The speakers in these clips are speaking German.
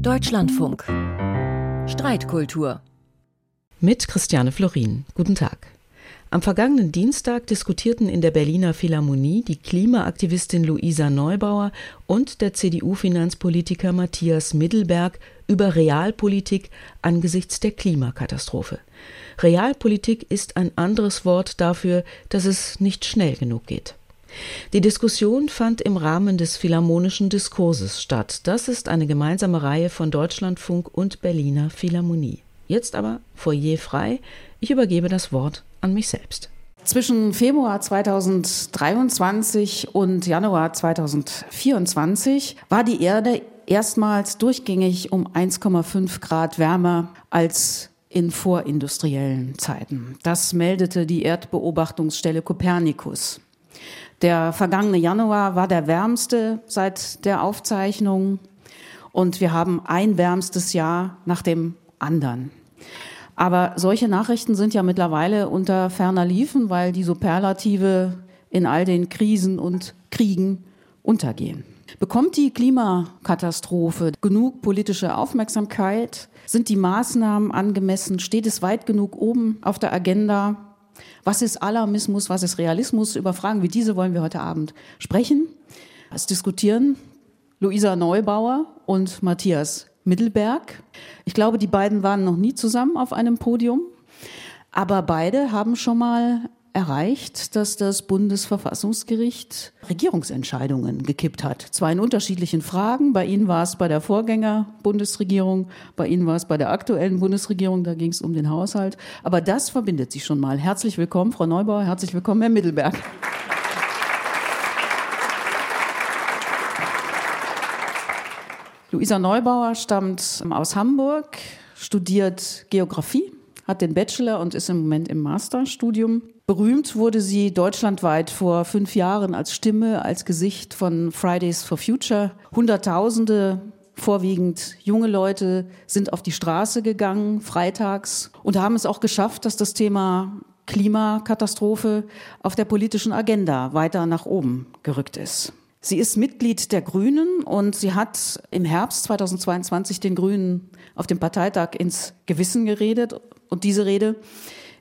Deutschlandfunk. Streitkultur. Mit Christiane Florin. Guten Tag. Am vergangenen Dienstag diskutierten in der Berliner Philharmonie die Klimaaktivistin Luisa Neubauer und der CDU-Finanzpolitiker Matthias Middelberg über Realpolitik angesichts der Klimakatastrophe. Realpolitik ist ein anderes Wort dafür, dass es nicht schnell genug geht. Die Diskussion fand im Rahmen des Philharmonischen Diskurses statt. Das ist eine gemeinsame Reihe von Deutschlandfunk und Berliner Philharmonie. Jetzt aber Foyer frei. Ich übergebe das Wort an mich selbst. Zwischen Februar 2023 und Januar 2024 war die Erde erstmals durchgängig um 1,5 Grad wärmer als in vorindustriellen Zeiten. Das meldete die Erdbeobachtungsstelle Copernicus. Der vergangene Januar war der wärmste seit der Aufzeichnung und wir haben ein wärmstes Jahr nach dem anderen. Aber solche Nachrichten sind ja mittlerweile unter ferner Liefen, weil die Superlative in all den Krisen und Kriegen untergehen. Bekommt die Klimakatastrophe genug politische Aufmerksamkeit? Sind die Maßnahmen angemessen? Steht es weit genug oben auf der Agenda? Was ist Alarmismus? Was ist Realismus? Über Fragen wie diese wollen wir heute Abend sprechen. Es diskutieren Luisa Neubauer und Matthias Mittelberg. Ich glaube, die beiden waren noch nie zusammen auf einem Podium, aber beide haben schon mal erreicht, dass das Bundesverfassungsgericht Regierungsentscheidungen gekippt hat. Zwar in unterschiedlichen Fragen. Bei Ihnen war es bei der Vorgänger-Bundesregierung, bei Ihnen war es bei der aktuellen Bundesregierung, da ging es um den Haushalt. Aber das verbindet sich schon mal. Herzlich willkommen, Frau Neubauer, herzlich willkommen, Herr Mittelberg. Luisa Neubauer stammt aus Hamburg, studiert Geografie, hat den Bachelor und ist im Moment im Masterstudium. Berühmt wurde sie deutschlandweit vor fünf Jahren als Stimme, als Gesicht von Fridays for Future. Hunderttausende vorwiegend junge Leute sind auf die Straße gegangen, freitags, und haben es auch geschafft, dass das Thema Klimakatastrophe auf der politischen Agenda weiter nach oben gerückt ist. Sie ist Mitglied der Grünen und sie hat im Herbst 2022 den Grünen auf dem Parteitag ins Gewissen geredet. Und diese Rede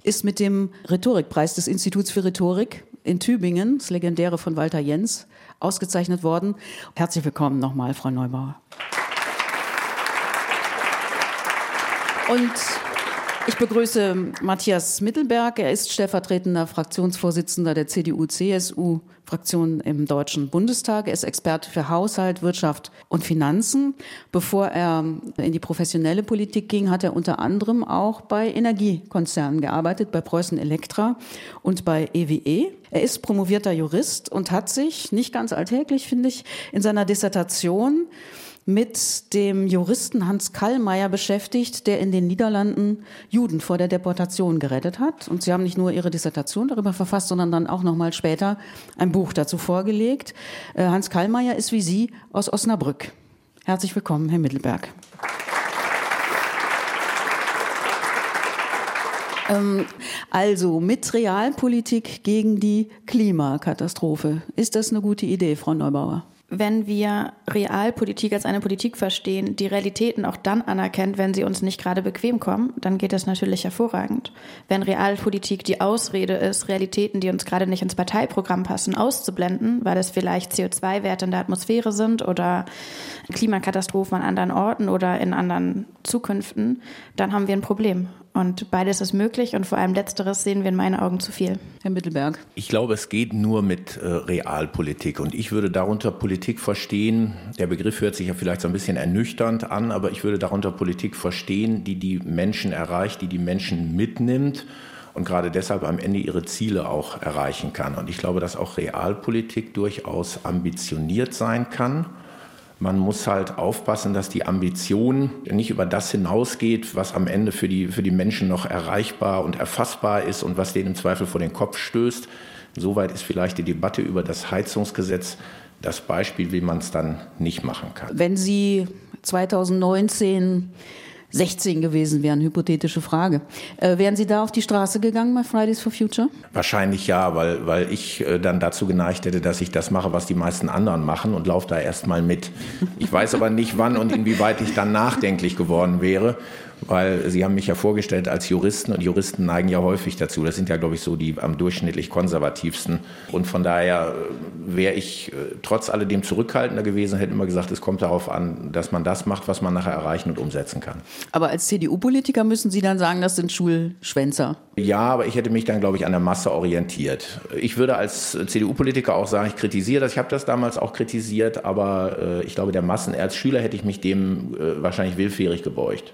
ist mit dem Rhetorikpreis des Instituts für Rhetorik in Tübingen, das legendäre von Walter Jens, ausgezeichnet worden. Herzlich willkommen nochmal, Frau Neubauer. Und ich begrüße Matthias Mittelberg. Er ist stellvertretender Fraktionsvorsitzender der CDU-CSU-Fraktion im Deutschen Bundestag. Er ist Experte für Haushalt, Wirtschaft und Finanzen. Bevor er in die professionelle Politik ging, hat er unter anderem auch bei Energiekonzernen gearbeitet, bei Preußen Elektra und bei EWE. Er ist promovierter Jurist und hat sich, nicht ganz alltäglich finde ich, in seiner Dissertation mit dem Juristen Hans Kallmeier beschäftigt, der in den Niederlanden Juden vor der Deportation gerettet hat. Und Sie haben nicht nur Ihre Dissertation darüber verfasst, sondern dann auch noch mal später ein Buch dazu vorgelegt. Äh, Hans Kallmeier ist wie Sie aus Osnabrück. Herzlich willkommen, Herr Mittelberg. Ähm, also mit Realpolitik gegen die Klimakatastrophe. Ist das eine gute Idee, Frau Neubauer? Wenn wir Realpolitik als eine Politik verstehen, die Realitäten auch dann anerkennt, wenn sie uns nicht gerade bequem kommen, dann geht das natürlich hervorragend. Wenn Realpolitik die Ausrede ist, Realitäten, die uns gerade nicht ins Parteiprogramm passen, auszublenden, weil es vielleicht CO2-Werte in der Atmosphäre sind oder Klimakatastrophen an anderen Orten oder in anderen Zukünften, dann haben wir ein Problem. Und beides ist möglich und vor allem letzteres sehen wir in meinen Augen zu viel. Herr Mittelberg. Ich glaube, es geht nur mit äh, Realpolitik. Und ich würde darunter Politik verstehen, der Begriff hört sich ja vielleicht so ein bisschen ernüchternd an, aber ich würde darunter Politik verstehen, die die Menschen erreicht, die die Menschen mitnimmt und gerade deshalb am Ende ihre Ziele auch erreichen kann. Und ich glaube, dass auch Realpolitik durchaus ambitioniert sein kann man muss halt aufpassen, dass die Ambition nicht über das hinausgeht, was am Ende für die, für die Menschen noch erreichbar und erfassbar ist und was denen im Zweifel vor den Kopf stößt. Soweit ist vielleicht die Debatte über das Heizungsgesetz das Beispiel, wie man es dann nicht machen kann. Wenn Sie 2019 16 gewesen wären, hypothetische Frage. Äh, wären Sie da auf die Straße gegangen bei Fridays for Future? Wahrscheinlich ja, weil, weil ich äh, dann dazu geneigt hätte, dass ich das mache, was die meisten anderen machen und laufe da erstmal mit. Ich weiß aber nicht, wann und inwieweit ich dann nachdenklich geworden wäre weil Sie haben mich ja vorgestellt als Juristen und Juristen neigen ja häufig dazu. Das sind ja, glaube ich, so die am durchschnittlich konservativsten. Und von daher äh, wäre ich äh, trotz alledem zurückhaltender gewesen, hätte immer gesagt, es kommt darauf an, dass man das macht, was man nachher erreichen und umsetzen kann. Aber als CDU-Politiker müssen Sie dann sagen, das sind Schulschwänzer. Ja, aber ich hätte mich dann, glaube ich, an der Masse orientiert. Ich würde als CDU-Politiker auch sagen, ich kritisiere das. Ich habe das damals auch kritisiert, aber äh, ich glaube, der Massen, als Schüler hätte ich mich dem wahrscheinlich willfährig gebeugt.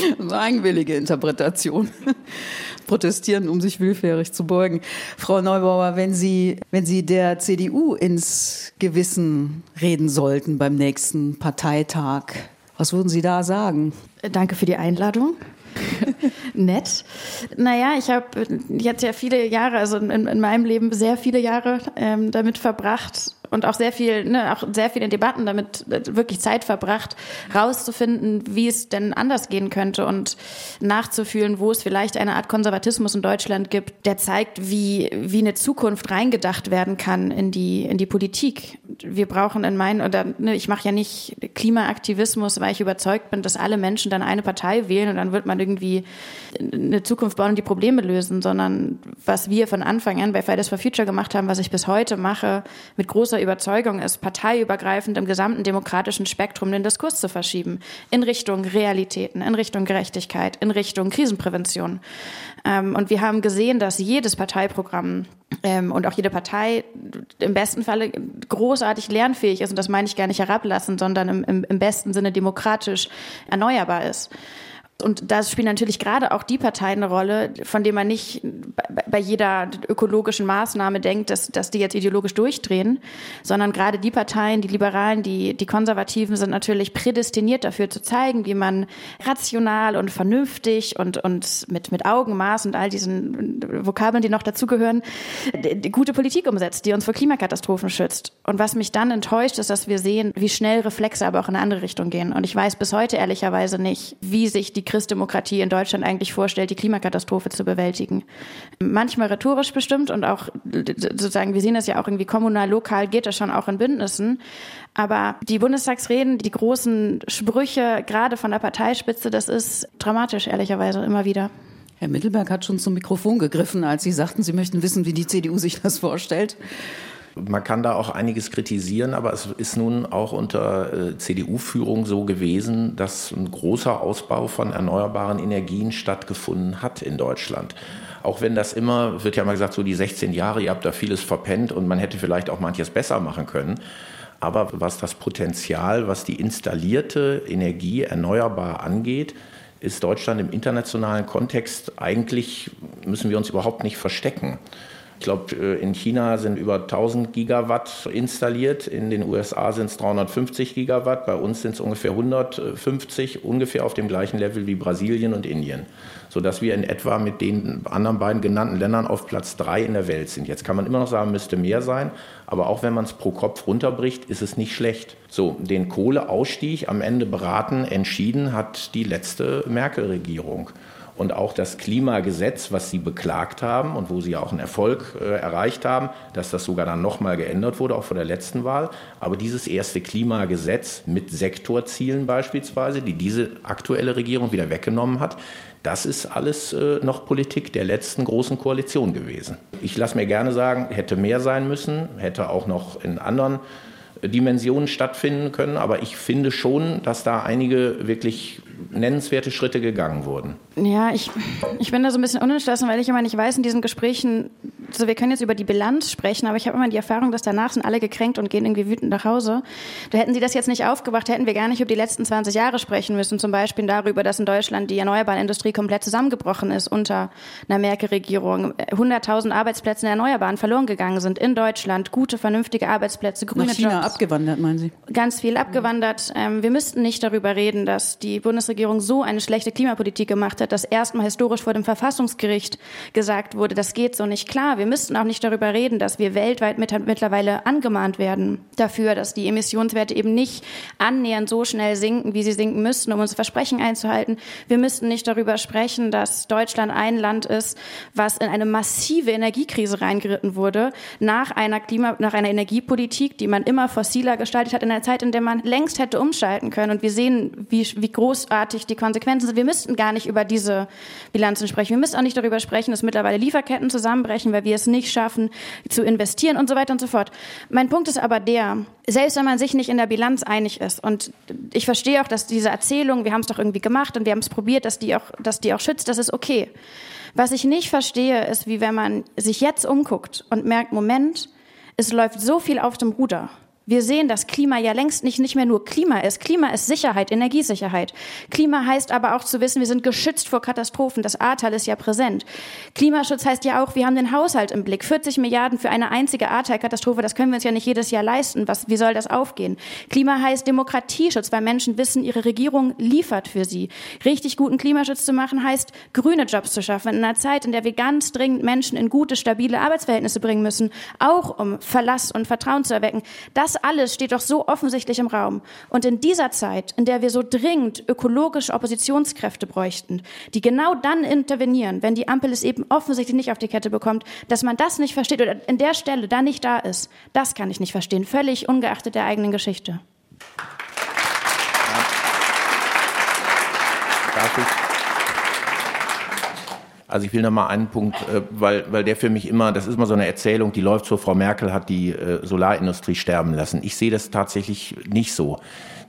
so eigenwillige Interpretation. Protestieren, um sich willfährig zu beugen. Frau Neubauer, wenn Sie, wenn Sie der CDU ins Gewissen reden sollten beim nächsten Parteitag, was würden Sie da sagen? Danke für die Einladung. Nett. Naja, ich habe jetzt ja viele Jahre, also in, in meinem Leben sehr viele Jahre ähm, damit verbracht, und auch sehr viel, ne, auch sehr viele Debatten damit äh, wirklich Zeit verbracht, rauszufinden, wie es denn anders gehen könnte und nachzufühlen, wo es vielleicht eine Art Konservatismus in Deutschland gibt, der zeigt, wie, wie eine Zukunft reingedacht werden kann in die, in die Politik. Wir brauchen in meinen, oder ne, ich mache ja nicht Klimaaktivismus, weil ich überzeugt bin, dass alle Menschen dann eine Partei wählen und dann wird man irgendwie eine Zukunft bauen und die Probleme lösen, sondern was wir von Anfang an bei Fridays for Future gemacht haben, was ich bis heute mache, mit großer Überzeugung ist, parteiübergreifend im gesamten demokratischen Spektrum den Diskurs zu verschieben. In Richtung Realitäten, in Richtung Gerechtigkeit, in Richtung Krisenprävention. Ähm, und wir haben gesehen, dass jedes Parteiprogramm ähm, und auch jede Partei im besten Falle großartig lernfähig ist. Und das meine ich gar nicht herablassen, sondern im, im, im besten Sinne demokratisch erneuerbar ist. Und da spielen natürlich gerade auch die Parteien eine Rolle, von denen man nicht bei jeder ökologischen Maßnahme denkt, dass, dass die jetzt ideologisch durchdrehen, sondern gerade die Parteien, die Liberalen, die, die Konservativen sind natürlich prädestiniert dafür zu zeigen, wie man rational und vernünftig und, und mit, mit Augenmaß und all diesen Vokabeln, die noch dazugehören, gute Politik umsetzt, die uns vor Klimakatastrophen schützt. Und was mich dann enttäuscht, ist, dass wir sehen, wie schnell Reflexe aber auch in eine andere Richtung gehen. Und ich weiß bis heute ehrlicherweise nicht, wie sich die Christdemokratie in Deutschland eigentlich vorstellt, die Klimakatastrophe zu bewältigen. Manchmal rhetorisch bestimmt und auch sozusagen, wir sehen das ja auch irgendwie kommunal, lokal geht das schon auch in Bündnissen. Aber die Bundestagsreden, die großen Sprüche, gerade von der Parteispitze, das ist dramatisch, ehrlicherweise, immer wieder. Herr Mittelberg hat schon zum Mikrofon gegriffen, als Sie sagten, Sie möchten wissen, wie die CDU sich das vorstellt. Man kann da auch einiges kritisieren, aber es ist nun auch unter äh, CDU-Führung so gewesen, dass ein großer Ausbau von erneuerbaren Energien stattgefunden hat in Deutschland. Auch wenn das immer, wird ja mal gesagt, so die 16 Jahre, ihr habt da vieles verpennt und man hätte vielleicht auch manches besser machen können. Aber was das Potenzial, was die installierte Energie erneuerbar angeht, ist Deutschland im internationalen Kontext eigentlich, müssen wir uns überhaupt nicht verstecken. Ich glaube, äh, in China sind über 1000 Gigawatt installiert, in den USA sind es 350 Gigawatt, bei uns sind es ungefähr 150, ungefähr auf dem gleichen Level wie Brasilien und Indien, sodass wir in etwa mit den anderen beiden genannten Ländern auf Platz drei in der Welt sind. Jetzt kann man immer noch sagen, müsste mehr sein, aber auch wenn man es pro Kopf runterbricht, ist es nicht schlecht. So, den Kohleausstieg am Ende beraten, entschieden hat die letzte Merkel-Regierung. Und auch das Klimagesetz, was Sie beklagt haben und wo Sie auch einen Erfolg äh, erreicht haben, dass das sogar dann nochmal geändert wurde, auch vor der letzten Wahl. Aber dieses erste Klimagesetz mit Sektorzielen beispielsweise, die diese aktuelle Regierung wieder weggenommen hat, das ist alles äh, noch Politik der letzten großen Koalition gewesen. Ich lasse mir gerne sagen, hätte mehr sein müssen, hätte auch noch in anderen Dimensionen stattfinden können. Aber ich finde schon, dass da einige wirklich nennenswerte Schritte gegangen wurden. Ja, ich, ich bin da so ein bisschen unentschlossen, weil ich immer nicht weiß, in diesen Gesprächen, so wir können jetzt über die Bilanz sprechen, aber ich habe immer die Erfahrung, dass danach sind alle gekränkt und gehen irgendwie wütend nach Hause. Da hätten Sie das jetzt nicht aufgebracht, hätten wir gar nicht über die letzten 20 Jahre sprechen müssen, zum Beispiel darüber, dass in Deutschland die erneuerbare Industrie komplett zusammengebrochen ist unter einer Merkel-Regierung. 100.000 Arbeitsplätze in Erneuerbaren verloren gegangen sind in Deutschland. Gute, vernünftige Arbeitsplätze, grüne Nach China Jobs. abgewandert, meinen Sie? Ganz viel abgewandert. Ähm, wir müssten nicht darüber reden, dass die Bundesregierung so eine schlechte Klimapolitik gemacht hat, dass erstmal historisch vor dem Verfassungsgericht gesagt wurde, das geht so nicht klar. Wir müssten auch nicht darüber reden, dass wir weltweit mit, mittlerweile angemahnt werden dafür, dass die Emissionswerte eben nicht annähernd so schnell sinken, wie sie sinken müssten, um unsere Versprechen einzuhalten. Wir müssten nicht darüber sprechen, dass Deutschland ein Land ist, was in eine massive Energiekrise reingeritten wurde, nach einer Klima, nach einer Energiepolitik, die man immer fossiler gestaltet hat, in einer Zeit, in der man längst hätte umschalten können. Und wir sehen, wie, wie großartig die Konsequenzen sind. Wir müssten gar nicht über diese Bilanzen sprechen. Wir müssen auch nicht darüber sprechen, dass mittlerweile Lieferketten zusammenbrechen, weil wir es nicht schaffen, zu investieren und so weiter und so fort. Mein Punkt ist aber der, selbst wenn man sich nicht in der Bilanz einig ist, und ich verstehe auch, dass diese Erzählung, wir haben es doch irgendwie gemacht und wir haben es probiert, dass die auch, dass die auch schützt, das ist okay. Was ich nicht verstehe, ist, wie wenn man sich jetzt umguckt und merkt, Moment, es läuft so viel auf dem Ruder. Wir sehen, dass Klima ja längst nicht, nicht mehr nur Klima ist. Klima ist Sicherheit, Energiesicherheit. Klima heißt aber auch zu wissen, wir sind geschützt vor Katastrophen. Das Ahrtal ist ja präsent. Klimaschutz heißt ja auch, wir haben den Haushalt im Blick. 40 Milliarden für eine einzige Ahrtal-Katastrophe, das können wir uns ja nicht jedes Jahr leisten. Was, wie soll das aufgehen? Klima heißt Demokratieschutz, weil Menschen wissen, ihre Regierung liefert für sie. Richtig guten Klimaschutz zu machen heißt, grüne Jobs zu schaffen. In einer Zeit, in der wir ganz dringend Menschen in gute, stabile Arbeitsverhältnisse bringen müssen, auch um Verlass und Vertrauen zu erwecken. Das alles steht doch so offensichtlich im Raum. Und in dieser Zeit, in der wir so dringend ökologische Oppositionskräfte bräuchten, die genau dann intervenieren, wenn die Ampel es eben offensichtlich nicht auf die Kette bekommt, dass man das nicht versteht oder in der Stelle da nicht da ist, das kann ich nicht verstehen, völlig ungeachtet der eigenen Geschichte. Darf ich? Also ich will noch mal einen Punkt, äh, weil, weil der für mich immer, das ist immer so eine Erzählung, die läuft so, Frau Merkel hat die äh, Solarindustrie sterben lassen. Ich sehe das tatsächlich nicht so.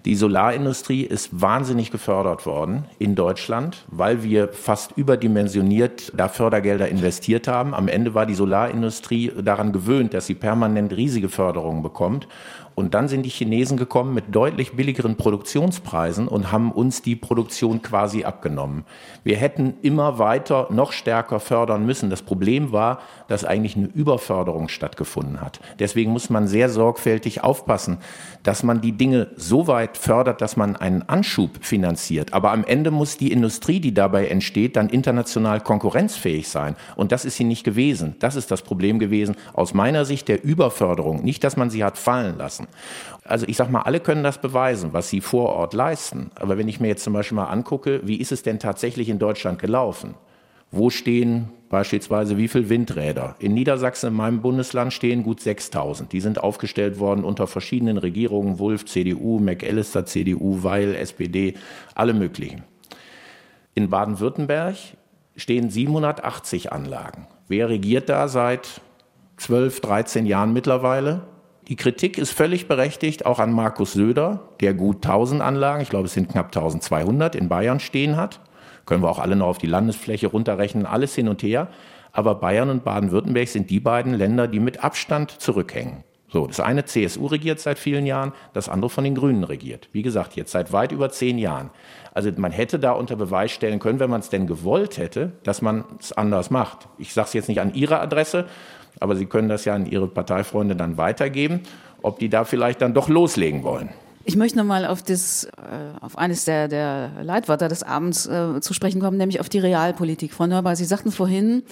Die Solarindustrie ist wahnsinnig gefördert worden in Deutschland, weil wir fast überdimensioniert da Fördergelder investiert haben. Am Ende war die Solarindustrie daran gewöhnt, dass sie permanent riesige Förderungen bekommt. Und dann sind die Chinesen gekommen mit deutlich billigeren Produktionspreisen und haben uns die Produktion quasi abgenommen. Wir hätten immer weiter noch stärker fördern müssen. Das Problem war, dass eigentlich eine Überförderung stattgefunden hat. Deswegen muss man sehr sorgfältig aufpassen, dass man die Dinge so weit fördert, dass man einen Anschub finanziert. Aber am Ende muss die Industrie, die dabei entsteht, dann international konkurrenzfähig sein. Und das ist sie nicht gewesen. Das ist das Problem gewesen aus meiner Sicht der Überförderung. Nicht, dass man sie hat fallen lassen. Also ich sage mal, alle können das beweisen, was sie vor Ort leisten. Aber wenn ich mir jetzt zum Beispiel mal angucke, wie ist es denn tatsächlich in Deutschland gelaufen? Wo stehen beispielsweise wie viele Windräder? In Niedersachsen, in meinem Bundesland, stehen gut 6000. Die sind aufgestellt worden unter verschiedenen Regierungen, Wulff, CDU, McAllister, CDU, Weil, SPD, alle möglichen. In Baden-Württemberg stehen 780 Anlagen. Wer regiert da seit 12, 13 Jahren mittlerweile? Die Kritik ist völlig berechtigt, auch an Markus Söder, der gut 1000 Anlagen, ich glaube es sind knapp 1200 in Bayern stehen hat. Können wir auch alle noch auf die Landesfläche runterrechnen, alles hin und her. Aber Bayern und Baden-Württemberg sind die beiden Länder, die mit Abstand zurückhängen. So, das eine CSU regiert seit vielen Jahren, das andere von den Grünen regiert. Wie gesagt, jetzt seit weit über zehn Jahren. Also man hätte da unter Beweis stellen können, wenn man es denn gewollt hätte, dass man es anders macht. Ich sage es jetzt nicht an Ihre Adresse, aber Sie können das ja an Ihre Parteifreunde dann weitergeben, ob die da vielleicht dann doch loslegen wollen. Ich möchte nochmal auf, das, äh, auf eines der, der Leitwörter des Abends äh, zu sprechen kommen, nämlich auf die Realpolitik. Frau Neubauer, Sie sagten vorhin,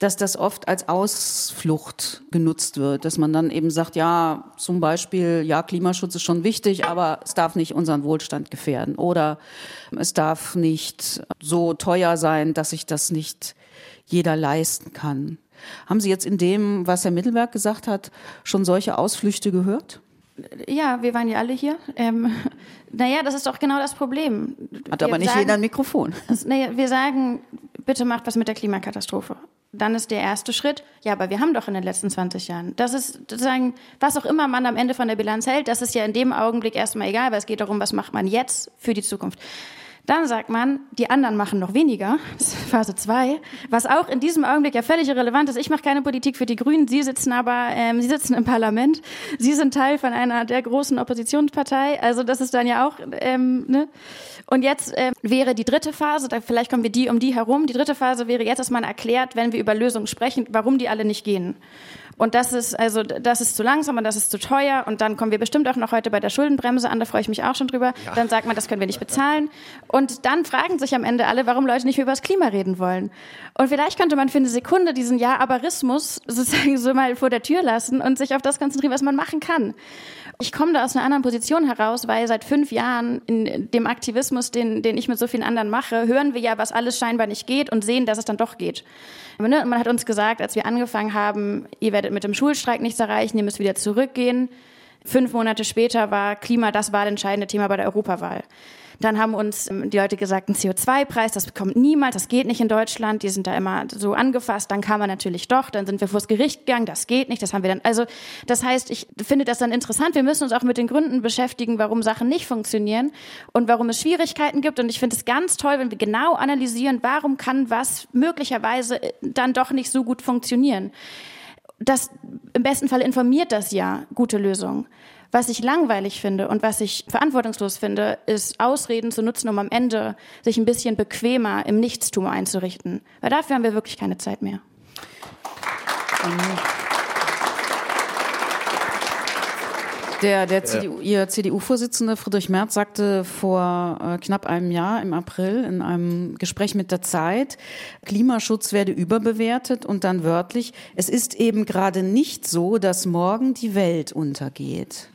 dass das oft als Ausflucht genutzt wird, dass man dann eben sagt, ja, zum Beispiel, ja, Klimaschutz ist schon wichtig, aber es darf nicht unseren Wohlstand gefährden oder es darf nicht so teuer sein, dass sich das nicht jeder leisten kann. Haben Sie jetzt in dem, was Herr Mittelberg gesagt hat, schon solche Ausflüchte gehört? Ja, wir waren ja alle hier. Ähm, naja, das ist doch genau das Problem. Hat wir aber nicht sagen, jeder ein Mikrofon. naja, wir sagen, bitte macht was mit der Klimakatastrophe. Dann ist der erste Schritt, ja, aber wir haben doch in den letzten 20 Jahren. Das ist sozusagen, was auch immer man am Ende von der Bilanz hält, das ist ja in dem Augenblick erstmal egal, weil es geht darum, was macht man jetzt für die Zukunft. Dann sagt man, die anderen machen noch weniger, das ist Phase 2, was auch in diesem Augenblick ja völlig irrelevant ist. Ich mache keine Politik für die Grünen, Sie sitzen aber, ähm, Sie sitzen im Parlament, Sie sind Teil von einer der großen Oppositionspartei, also das ist dann ja auch, ähm, ne? Und jetzt ähm, wäre die dritte Phase, da, vielleicht kommen wir die um die herum, die dritte Phase wäre jetzt, dass man erklärt, wenn wir über Lösungen sprechen, warum die alle nicht gehen. Und das ist also das ist zu langsam und das ist zu teuer und dann kommen wir bestimmt auch noch heute bei der Schuldenbremse an, da freue ich mich auch schon drüber. Ja. Dann sagt man, das können wir nicht bezahlen und dann fragen sich am Ende alle, warum Leute nicht mehr über das Klima reden wollen. Und vielleicht könnte man für eine Sekunde diesen Ja-Aberismus sozusagen so mal vor der Tür lassen und sich auf das konzentrieren, was man machen kann. Ich komme da aus einer anderen Position heraus, weil seit fünf Jahren in dem Aktivismus, den, den ich mit so vielen anderen mache, hören wir ja, was alles scheinbar nicht geht und sehen, dass es dann doch geht. Ne, man hat uns gesagt, als wir angefangen haben, ihr werdet mit dem Schulstreik nichts erreichen, ihr müsst wieder zurückgehen. Fünf Monate später war Klima das wahlentscheidende Thema bei der Europawahl. Dann haben uns ähm, die Leute gesagt, ein CO2-Preis, das kommt niemals, das geht nicht in Deutschland. Die sind da immer so angefasst. Dann kam er natürlich doch. Dann sind wir vors Gericht gegangen. Das geht nicht. Das haben wir dann. Also das heißt, ich finde das dann interessant. Wir müssen uns auch mit den Gründen beschäftigen, warum Sachen nicht funktionieren und warum es Schwierigkeiten gibt. Und ich finde es ganz toll, wenn wir genau analysieren, warum kann was möglicherweise äh, dann doch nicht so gut funktionieren. Das im besten Fall informiert das ja gute Lösungen. Was ich langweilig finde und was ich verantwortungslos finde, ist Ausreden zu nutzen, um am Ende sich ein bisschen bequemer im Nichtstum einzurichten. Weil dafür haben wir wirklich keine Zeit mehr. Der, der CDU, Ihr CDU-Vorsitzende Friedrich Merz sagte vor äh, knapp einem Jahr im April in einem Gespräch mit der Zeit, Klimaschutz werde überbewertet und dann wörtlich, es ist eben gerade nicht so, dass morgen die Welt untergeht.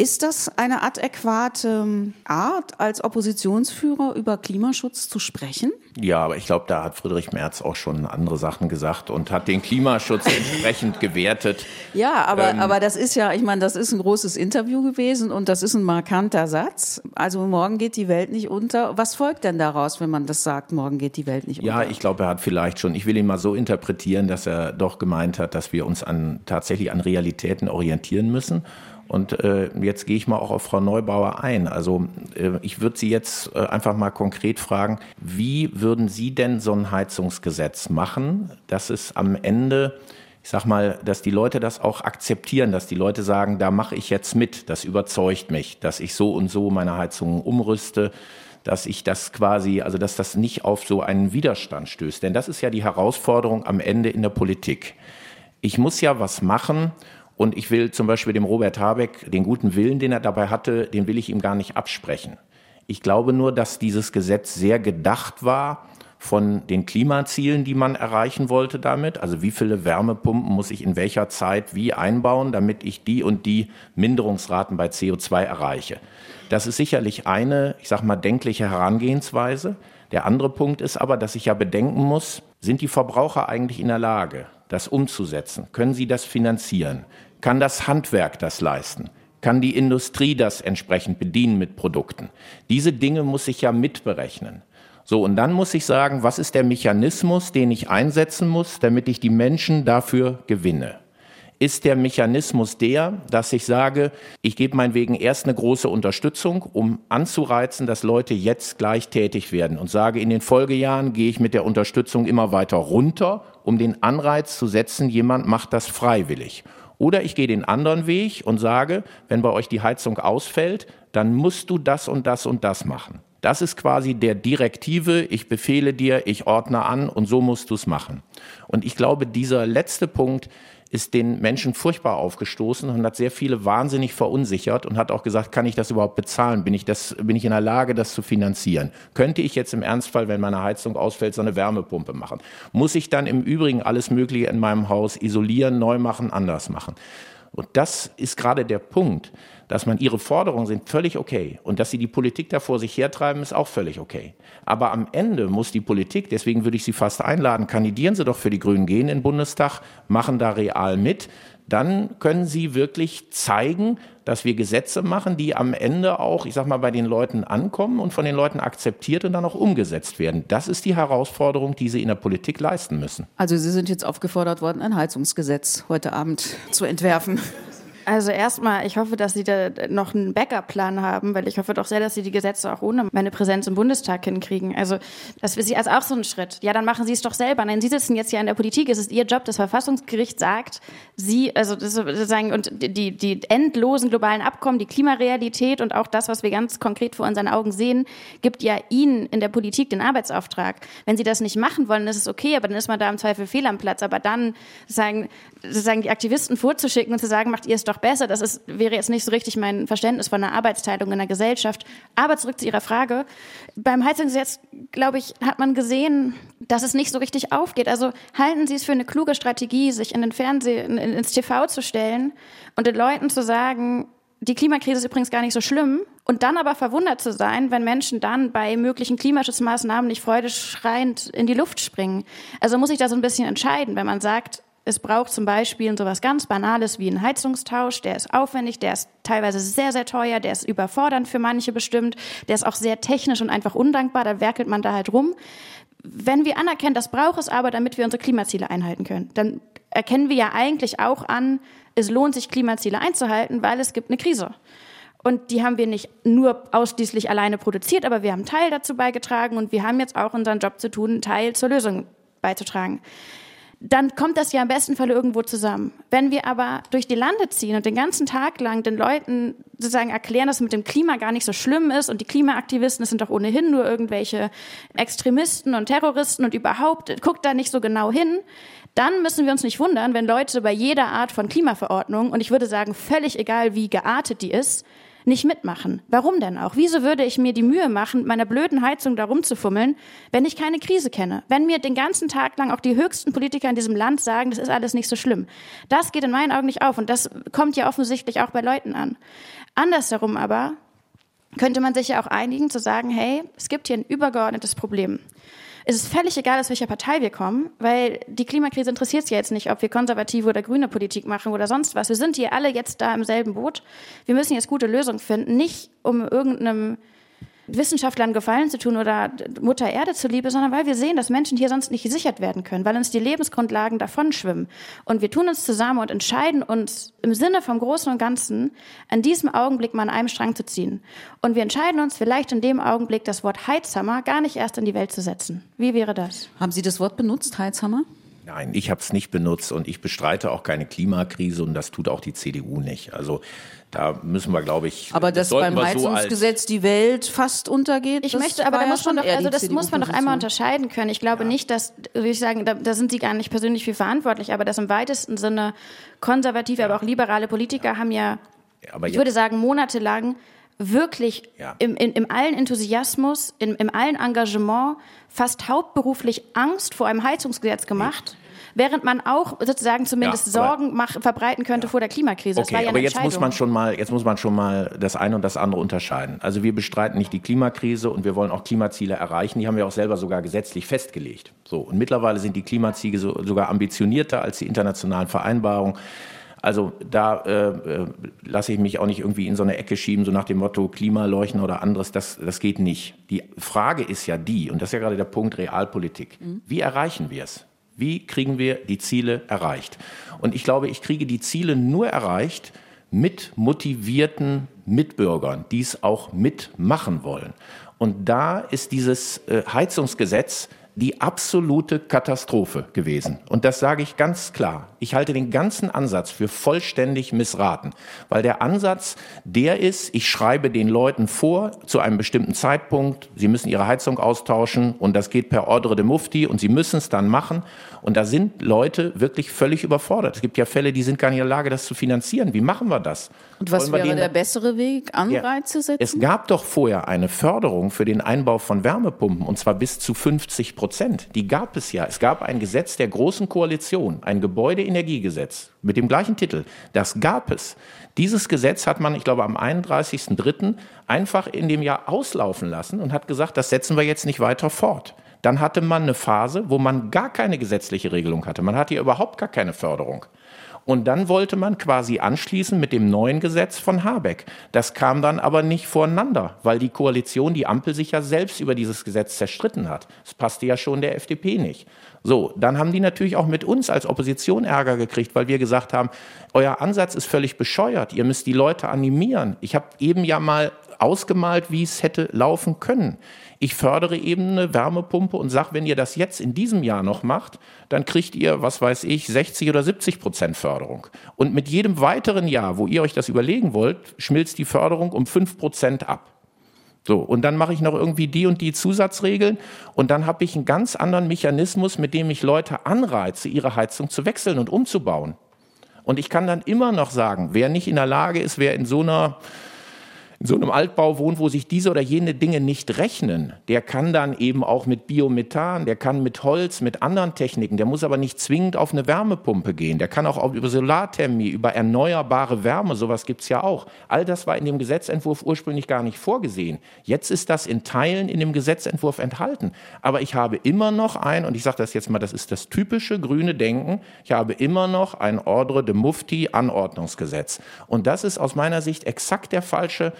Ist das eine adäquate ähm, Art, als Oppositionsführer über Klimaschutz zu sprechen? Ja, aber ich glaube, da hat Friedrich Merz auch schon andere Sachen gesagt und hat den Klimaschutz entsprechend gewertet. Ja, aber, ähm, aber das ist ja, ich meine, das ist ein großes Interview gewesen und das ist ein markanter Satz. Also morgen geht die Welt nicht unter. Was folgt denn daraus, wenn man das sagt, morgen geht die Welt nicht unter? Ja, ich glaube, er hat vielleicht schon, ich will ihn mal so interpretieren, dass er doch gemeint hat, dass wir uns an, tatsächlich an Realitäten orientieren müssen und äh, jetzt gehe ich mal auch auf Frau Neubauer ein. Also äh, ich würde Sie jetzt äh, einfach mal konkret fragen, wie würden Sie denn so ein Heizungsgesetz machen, dass es am Ende ich sag mal, dass die Leute das auch akzeptieren, dass die Leute sagen, da mache ich jetzt mit, das überzeugt mich, dass ich so und so meine Heizungen umrüste, dass ich das quasi, also dass das nicht auf so einen Widerstand stößt. Denn das ist ja die Herausforderung am Ende in der Politik. Ich muss ja was machen, und ich will zum Beispiel dem Robert Habeck den guten Willen, den er dabei hatte, den will ich ihm gar nicht absprechen. Ich glaube nur, dass dieses Gesetz sehr gedacht war von den Klimazielen, die man erreichen wollte damit. Also wie viele Wärmepumpen muss ich in welcher Zeit wie einbauen, damit ich die und die Minderungsraten bei CO2 erreiche. Das ist sicherlich eine, ich sag mal, denkliche Herangehensweise. Der andere Punkt ist aber, dass ich ja bedenken muss, sind die Verbraucher eigentlich in der Lage, das umzusetzen? Können sie das finanzieren? Kann das Handwerk das leisten? Kann die Industrie das entsprechend bedienen mit Produkten? Diese Dinge muss ich ja mitberechnen. So, und dann muss ich sagen, was ist der Mechanismus, den ich einsetzen muss, damit ich die Menschen dafür gewinne? Ist der Mechanismus der, dass ich sage, ich gebe meinetwegen erst eine große Unterstützung, um anzureizen, dass Leute jetzt gleich tätig werden und sage, in den Folgejahren gehe ich mit der Unterstützung immer weiter runter, um den Anreiz zu setzen, jemand macht das freiwillig. Oder ich gehe den anderen Weg und sage, wenn bei euch die Heizung ausfällt, dann musst du das und das und das machen. Das ist quasi der Direktive, ich befehle dir, ich ordne an und so musst du es machen. Und ich glaube, dieser letzte Punkt ist den Menschen furchtbar aufgestoßen und hat sehr viele wahnsinnig verunsichert und hat auch gesagt, kann ich das überhaupt bezahlen? Bin ich, das, bin ich in der Lage, das zu finanzieren? Könnte ich jetzt im Ernstfall, wenn meine Heizung ausfällt, so eine Wärmepumpe machen? Muss ich dann im Übrigen alles Mögliche in meinem Haus isolieren, neu machen, anders machen? Und das ist gerade der Punkt, dass man ihre Forderungen sind völlig okay und dass sie die Politik da vor sich hertreiben, ist auch völlig okay. Aber am Ende muss die Politik, deswegen würde ich Sie fast einladen, kandidieren Sie doch für die Grünen, gehen in den Bundestag, machen da real mit. Dann können Sie wirklich zeigen, dass wir Gesetze machen, die am Ende auch, ich sag mal, bei den Leuten ankommen und von den Leuten akzeptiert und dann auch umgesetzt werden. Das ist die Herausforderung, die Sie in der Politik leisten müssen. Also Sie sind jetzt aufgefordert worden, ein Heizungsgesetz heute Abend zu entwerfen. Also erstmal, ich hoffe, dass Sie da noch einen Backup-Plan haben, weil ich hoffe doch sehr, dass Sie die Gesetze auch ohne meine Präsenz im Bundestag hinkriegen. Also das für Sie als auch so ein Schritt. Ja, dann machen Sie es doch selber. Nein, Sie sitzen jetzt ja in der Politik. Es ist Ihr Job. Das Verfassungsgericht sagt, Sie, also sozusagen und die die endlosen globalen Abkommen, die Klimarealität und auch das, was wir ganz konkret vor unseren Augen sehen, gibt ja Ihnen in der Politik den Arbeitsauftrag. Wenn Sie das nicht machen wollen, ist es okay, aber dann ist man da im Zweifel fehl am Platz. Aber dann sozusagen, sozusagen die Aktivisten vorzuschicken und zu sagen, macht ihr es doch besser, das ist, wäre jetzt nicht so richtig mein Verständnis von einer Arbeitsteilung in der Gesellschaft. Aber zurück zu Ihrer Frage. Beim Heizungsgesetz, glaube ich, hat man gesehen, dass es nicht so richtig aufgeht. Also halten Sie es für eine kluge Strategie, sich in den Fernsehen, ins TV zu stellen und den Leuten zu sagen, die Klimakrise ist übrigens gar nicht so schlimm. Und dann aber verwundert zu sein, wenn Menschen dann bei möglichen Klimaschutzmaßnahmen nicht freudeschreiend in die Luft springen. Also muss ich da so ein bisschen entscheiden, wenn man sagt, es braucht zum Beispiel so was ganz Banales wie einen Heizungstausch, der ist aufwendig, der ist teilweise sehr, sehr teuer, der ist überfordernd für manche bestimmt, der ist auch sehr technisch und einfach undankbar, da werkelt man da halt rum. Wenn wir anerkennen, das braucht es aber, damit wir unsere Klimaziele einhalten können, dann erkennen wir ja eigentlich auch an, es lohnt sich, Klimaziele einzuhalten, weil es gibt eine Krise. Und die haben wir nicht nur ausschließlich alleine produziert, aber wir haben einen Teil dazu beigetragen und wir haben jetzt auch unseren Job zu tun, einen Teil zur Lösung beizutragen dann kommt das ja im besten Fall irgendwo zusammen. Wenn wir aber durch die Lande ziehen und den ganzen Tag lang den Leuten sozusagen erklären, dass es mit dem Klima gar nicht so schlimm ist und die Klimaaktivisten, das sind doch ohnehin nur irgendwelche Extremisten und Terroristen und überhaupt, guckt da nicht so genau hin, dann müssen wir uns nicht wundern, wenn Leute bei jeder Art von Klimaverordnung, und ich würde sagen, völlig egal, wie geartet die ist, nicht mitmachen. Warum denn auch? Wieso würde ich mir die Mühe machen, meiner blöden Heizung da rumzufummeln, wenn ich keine Krise kenne? Wenn mir den ganzen Tag lang auch die höchsten Politiker in diesem Land sagen, das ist alles nicht so schlimm. Das geht in meinen Augen nicht auf und das kommt ja offensichtlich auch bei Leuten an. Andersherum aber könnte man sich ja auch einigen zu sagen, hey, es gibt hier ein übergeordnetes Problem es ist völlig egal, aus welcher Partei wir kommen, weil die Klimakrise interessiert es ja jetzt nicht, ob wir konservative oder grüne Politik machen oder sonst was. Wir sind hier alle jetzt da im selben Boot. Wir müssen jetzt gute Lösungen finden, nicht um irgendeinem Wissenschaftlern Gefallen zu tun oder Mutter Erde zuliebe, sondern weil wir sehen, dass Menschen hier sonst nicht gesichert werden können, weil uns die Lebensgrundlagen davonschwimmen. Und wir tun uns zusammen und entscheiden uns im Sinne vom Großen und Ganzen, an diesem Augenblick mal an einem Strang zu ziehen. Und wir entscheiden uns vielleicht in dem Augenblick, das Wort Heizhammer gar nicht erst in die Welt zu setzen. Wie wäre das? Haben Sie das Wort benutzt, Heizhammer? Nein, ich habe es nicht benutzt und ich bestreite auch keine Klimakrise und das tut auch die CDU nicht. Also da müssen wir, glaube ich. Aber dass das beim Heizungsgesetz so die Welt fast untergeht. Ich möchte, aber da muss man doch, also das muss man doch einmal unterscheiden können. Ich glaube ja. nicht, dass, würde ich sagen, da, da, sind Sie gar nicht persönlich für verantwortlich, aber dass im weitesten Sinne konservative, ja. aber auch liberale Politiker ja. haben ja, ich würde sagen, monatelang wirklich ja. im, in, im allen Enthusiasmus, im, im allen Engagement fast hauptberuflich Angst vor einem Heizungsgesetz gemacht. Nee während man auch sozusagen zumindest ja, Sorgen mach, verbreiten könnte ja. vor der Klimakrise. Okay, ja aber jetzt muss man schon mal, jetzt muss man schon mal das eine und das andere unterscheiden. Also wir bestreiten nicht die Klimakrise und wir wollen auch Klimaziele erreichen. Die haben wir auch selber sogar gesetzlich festgelegt. So und mittlerweile sind die Klimaziele so, sogar ambitionierter als die internationalen Vereinbarungen. Also da äh, äh, lasse ich mich auch nicht irgendwie in so eine Ecke schieben, so nach dem Motto Klimaleuchten oder anderes. Das, das geht nicht. Die Frage ist ja die, und das ist ja gerade der Punkt Realpolitik. Mhm. Wie erreichen wir es? Wie kriegen wir die Ziele erreicht? Und ich glaube, ich kriege die Ziele nur erreicht mit motivierten Mitbürgern, die es auch mitmachen wollen. Und da ist dieses äh, Heizungsgesetz die absolute Katastrophe gewesen. Und das sage ich ganz klar. Ich halte den ganzen Ansatz für vollständig missraten, weil der Ansatz der ist, ich schreibe den Leuten vor zu einem bestimmten Zeitpunkt, sie müssen ihre Heizung austauschen und das geht per Ordre de Mufti und sie müssen es dann machen. Und da sind Leute wirklich völlig überfordert. Es gibt ja Fälle, die sind gar nicht in der Lage, das zu finanzieren. Wie machen wir das? Und was wäre der bessere Weg, Anreize ja, setzen? Es gab doch vorher eine Förderung für den Einbau von Wärmepumpen und zwar bis zu 50 Prozent. Die gab es ja. Es gab ein Gesetz der Großen Koalition, ein Gebäudeenergiegesetz mit dem gleichen Titel. Das gab es. Dieses Gesetz hat man, ich glaube, am 31.03. einfach in dem Jahr auslaufen lassen und hat gesagt, das setzen wir jetzt nicht weiter fort. Dann hatte man eine Phase, wo man gar keine gesetzliche Regelung hatte. Man hatte ja überhaupt gar keine Förderung. Und dann wollte man quasi anschließen mit dem neuen Gesetz von Habeck. Das kam dann aber nicht voreinander, weil die Koalition, die Ampel sich ja selbst über dieses Gesetz zerstritten hat. Es passte ja schon der FDP nicht. So, dann haben die natürlich auch mit uns als Opposition Ärger gekriegt, weil wir gesagt haben, euer Ansatz ist völlig bescheuert. Ihr müsst die Leute animieren. Ich habe eben ja mal ausgemalt, wie es hätte laufen können. Ich fördere eben eine Wärmepumpe und sage, wenn ihr das jetzt in diesem Jahr noch macht, dann kriegt ihr, was weiß ich, 60 oder 70 Prozent Förderung. Und mit jedem weiteren Jahr, wo ihr euch das überlegen wollt, schmilzt die Förderung um 5 Prozent ab. So, und dann mache ich noch irgendwie die und die Zusatzregeln und dann habe ich einen ganz anderen Mechanismus, mit dem ich Leute anreize, ihre Heizung zu wechseln und umzubauen. Und ich kann dann immer noch sagen, wer nicht in der Lage ist, wer in so einer in so einem Altbau wohnt, wo sich diese oder jene Dinge nicht rechnen, der kann dann eben auch mit Biomethan, der kann mit Holz, mit anderen Techniken, der muss aber nicht zwingend auf eine Wärmepumpe gehen, der kann auch über Solarthermie, über erneuerbare Wärme, sowas gibt's ja auch. All das war in dem Gesetzentwurf ursprünglich gar nicht vorgesehen. Jetzt ist das in Teilen in dem Gesetzentwurf enthalten. Aber ich habe immer noch ein, und ich sage das jetzt mal, das ist das typische grüne Denken, ich habe immer noch ein Ordre de Mufti Anordnungsgesetz. Und das ist aus meiner Sicht exakt der falsche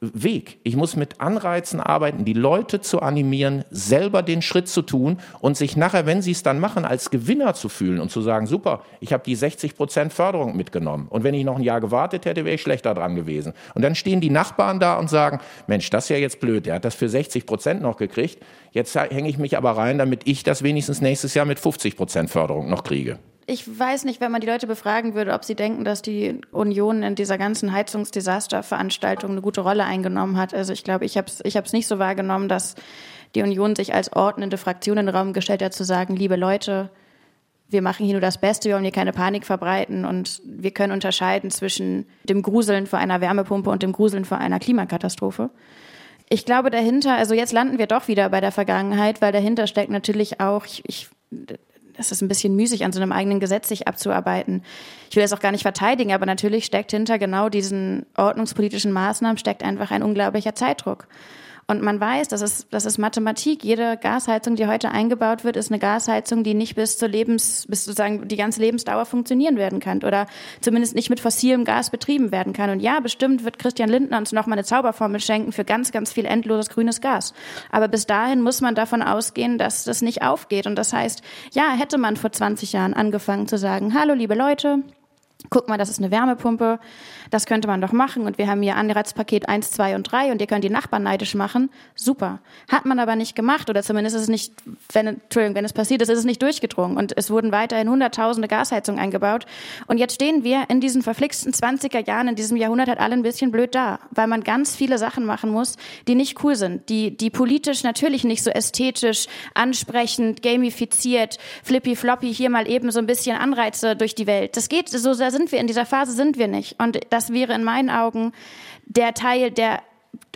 Weg. Ich muss mit Anreizen arbeiten, die Leute zu animieren, selber den Schritt zu tun und sich nachher, wenn sie es dann machen, als Gewinner zu fühlen und zu sagen, super, ich habe die 60 Prozent Förderung mitgenommen. Und wenn ich noch ein Jahr gewartet hätte, wäre ich schlechter dran gewesen. Und dann stehen die Nachbarn da und sagen, Mensch, das ist ja jetzt blöd, der hat das für 60 Prozent noch gekriegt. Jetzt hänge ich mich aber rein, damit ich das wenigstens nächstes Jahr mit 50 Prozent Förderung noch kriege ich weiß nicht, wenn man die Leute befragen würde, ob sie denken, dass die Union in dieser ganzen Heizungsdesasterveranstaltung eine gute Rolle eingenommen hat. Also ich glaube, ich habe es ich hab's nicht so wahrgenommen, dass die Union sich als ordnende Fraktion in den Raum gestellt hat, zu sagen, liebe Leute, wir machen hier nur das Beste, wir wollen hier keine Panik verbreiten und wir können unterscheiden zwischen dem Gruseln vor einer Wärmepumpe und dem Gruseln vor einer Klimakatastrophe. Ich glaube dahinter, also jetzt landen wir doch wieder bei der Vergangenheit, weil dahinter steckt natürlich auch, ich, ich das ist ein bisschen müßig, an so einem eigenen Gesetz sich abzuarbeiten. Ich will das auch gar nicht verteidigen, aber natürlich steckt hinter genau diesen ordnungspolitischen Maßnahmen steckt einfach ein unglaublicher Zeitdruck. Und man weiß, das ist, das ist Mathematik. Jede Gasheizung, die heute eingebaut wird, ist eine Gasheizung, die nicht bis zur Lebens, bis sozusagen die ganze Lebensdauer funktionieren werden kann oder zumindest nicht mit fossilem Gas betrieben werden kann. Und ja, bestimmt wird Christian Lindner uns noch mal eine Zauberformel schenken für ganz, ganz viel endloses grünes Gas. Aber bis dahin muss man davon ausgehen, dass das nicht aufgeht. Und das heißt, ja, hätte man vor 20 Jahren angefangen zu sagen, hallo, liebe Leute, guck mal, das ist eine Wärmepumpe, das könnte man doch machen und wir haben hier Anreizpaket 1, 2 und 3 und ihr könnt die Nachbarn neidisch machen. Super. Hat man aber nicht gemacht oder zumindest ist es nicht, wenn, Entschuldigung, wenn es passiert ist, ist es nicht durchgedrungen und es wurden weiterhin hunderttausende Gasheizungen eingebaut und jetzt stehen wir in diesen verflixten 20er Jahren, in diesem Jahrhundert halt alle ein bisschen blöd da, weil man ganz viele Sachen machen muss, die nicht cool sind, die, die politisch natürlich nicht so ästhetisch, ansprechend, gamifiziert, flippy floppy, hier mal eben so ein bisschen Anreize durch die Welt. Das geht, so da sind wir, in dieser Phase sind wir nicht und das wäre in meinen Augen der Teil, der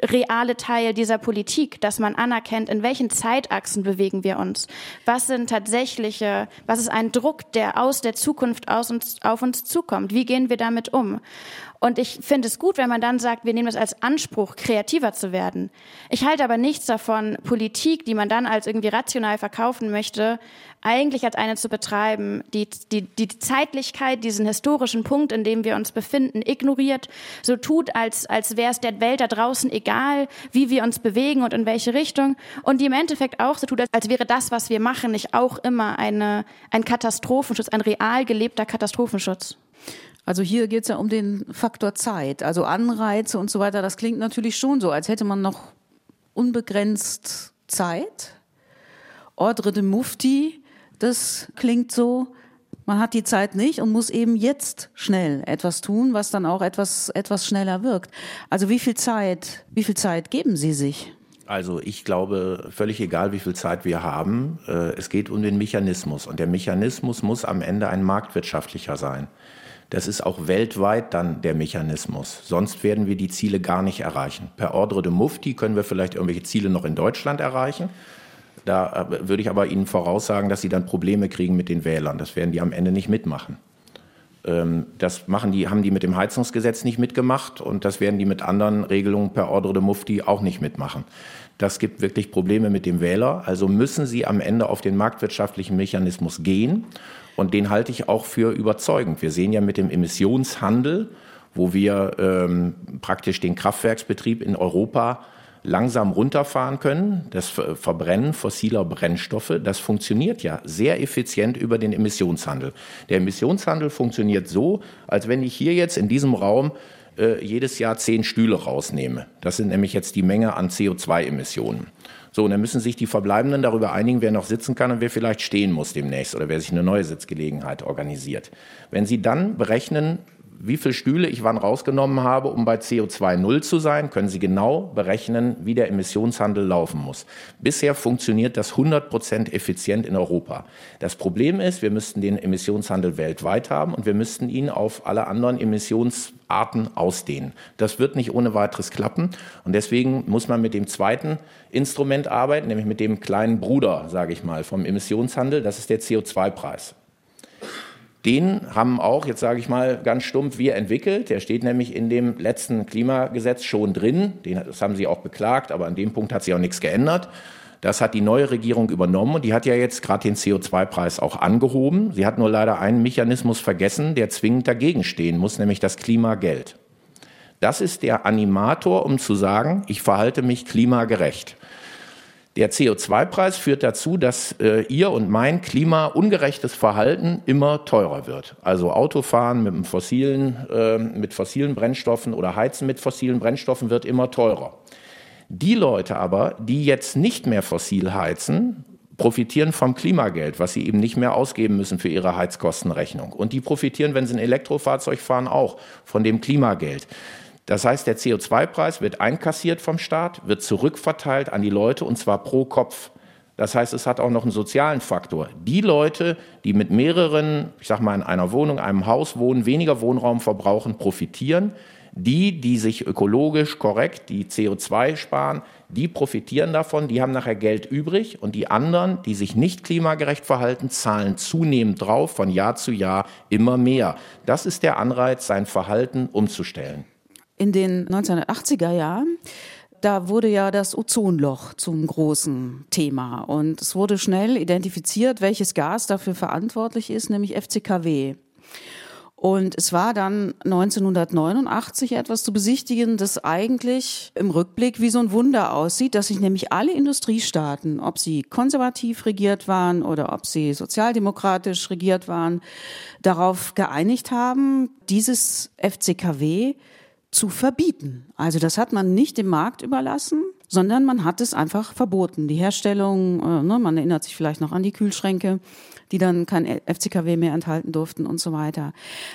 reale Teil dieser Politik, dass man anerkennt, in welchen Zeitachsen bewegen wir uns. Was sind tatsächliche, was ist ein Druck, der aus der Zukunft aus uns, auf uns zukommt? Wie gehen wir damit um? Und ich finde es gut, wenn man dann sagt, wir nehmen das als Anspruch, kreativer zu werden. Ich halte aber nichts davon, Politik, die man dann als irgendwie rational verkaufen möchte, eigentlich als eine zu betreiben, die, die die Zeitlichkeit, diesen historischen Punkt, in dem wir uns befinden, ignoriert, so tut, als, als wäre es der Welt da draußen egal, wie wir uns bewegen und in welche Richtung. Und die im Endeffekt auch so tut, als wäre das, was wir machen, nicht auch immer eine, ein Katastrophenschutz, ein real gelebter Katastrophenschutz. Also hier geht es ja um den Faktor Zeit, also Anreize und so weiter. Das klingt natürlich schon so, als hätte man noch unbegrenzt Zeit. Ordre de Mufti, das klingt so, man hat die Zeit nicht und muss eben jetzt schnell etwas tun, was dann auch etwas, etwas schneller wirkt. Also wie viel Zeit, wie viel Zeit geben Sie sich? Also ich glaube, völlig egal, wie viel Zeit wir haben, äh, es geht um den Mechanismus. Und der Mechanismus muss am Ende ein marktwirtschaftlicher sein. Das ist auch weltweit dann der Mechanismus. Sonst werden wir die Ziele gar nicht erreichen. Per Ordre de Mufti können wir vielleicht irgendwelche Ziele noch in Deutschland erreichen. Da äh, würde ich aber Ihnen voraussagen, dass Sie dann Probleme kriegen mit den Wählern. Das werden die am Ende nicht mitmachen. Ähm, das machen die, haben die mit dem Heizungsgesetz nicht mitgemacht und das werden die mit anderen Regelungen per Ordre de Mufti auch nicht mitmachen. Das gibt wirklich Probleme mit dem Wähler. Also müssen Sie am Ende auf den marktwirtschaftlichen Mechanismus gehen. Und den halte ich auch für überzeugend. Wir sehen ja mit dem Emissionshandel, wo wir ähm, praktisch den Kraftwerksbetrieb in Europa langsam runterfahren können. Das Verbrennen fossiler Brennstoffe, das funktioniert ja sehr effizient über den Emissionshandel. Der Emissionshandel funktioniert so, als wenn ich hier jetzt in diesem Raum äh, jedes Jahr zehn Stühle rausnehme. Das sind nämlich jetzt die Menge an CO2-Emissionen. So, und dann müssen sich die Verbleibenden darüber einigen, wer noch sitzen kann und wer vielleicht stehen muss demnächst oder wer sich eine neue Sitzgelegenheit organisiert. Wenn Sie dann berechnen, wie viele Stühle ich wann rausgenommen habe, um bei CO2 null zu sein, können Sie genau berechnen, wie der Emissionshandel laufen muss. Bisher funktioniert das 100 Prozent effizient in Europa. Das Problem ist, wir müssten den Emissionshandel weltweit haben und wir müssten ihn auf alle anderen Emissionsarten ausdehnen. Das wird nicht ohne weiteres klappen und deswegen muss man mit dem zweiten Instrument arbeiten, nämlich mit dem kleinen Bruder, sage ich mal, vom Emissionshandel. Das ist der CO2-Preis. Den haben auch, jetzt sage ich mal ganz stumpf, wir entwickelt. Der steht nämlich in dem letzten Klimagesetz schon drin. Den, das haben Sie auch beklagt, aber an dem Punkt hat sich auch nichts geändert. Das hat die neue Regierung übernommen und die hat ja jetzt gerade den CO2-Preis auch angehoben. Sie hat nur leider einen Mechanismus vergessen, der zwingend dagegen stehen muss, nämlich das Klimageld. Das ist der Animator, um zu sagen, ich verhalte mich klimagerecht. Der CO2-Preis führt dazu, dass äh, ihr und mein klimaungerechtes Verhalten immer teurer wird. Also Autofahren mit, fossilen, äh, mit fossilen Brennstoffen oder Heizen mit fossilen Brennstoffen wird immer teurer. Die Leute aber, die jetzt nicht mehr fossil heizen, profitieren vom Klimageld, was sie eben nicht mehr ausgeben müssen für ihre Heizkostenrechnung. Und die profitieren, wenn sie ein Elektrofahrzeug fahren, auch von dem Klimageld. Das heißt, der CO2-Preis wird einkassiert vom Staat, wird zurückverteilt an die Leute und zwar pro Kopf. Das heißt, es hat auch noch einen sozialen Faktor. Die Leute, die mit mehreren, ich sag mal, in einer Wohnung, einem Haus wohnen, weniger Wohnraum verbrauchen, profitieren. Die, die sich ökologisch korrekt, die CO2 sparen, die profitieren davon, die haben nachher Geld übrig und die anderen, die sich nicht klimagerecht verhalten, zahlen zunehmend drauf, von Jahr zu Jahr immer mehr. Das ist der Anreiz, sein Verhalten umzustellen in den 1980er Jahren da wurde ja das Ozonloch zum großen Thema und es wurde schnell identifiziert, welches Gas dafür verantwortlich ist, nämlich FCKW. Und es war dann 1989 etwas zu besichtigen, das eigentlich im Rückblick wie so ein Wunder aussieht, dass sich nämlich alle Industriestaaten, ob sie konservativ regiert waren oder ob sie sozialdemokratisch regiert waren, darauf geeinigt haben, dieses FCKW zu verbieten. Also das hat man nicht dem Markt überlassen, sondern man hat es einfach verboten. Die Herstellung, äh, ne, man erinnert sich vielleicht noch an die Kühlschränke, die dann kein FCKW mehr enthalten durften und so weiter.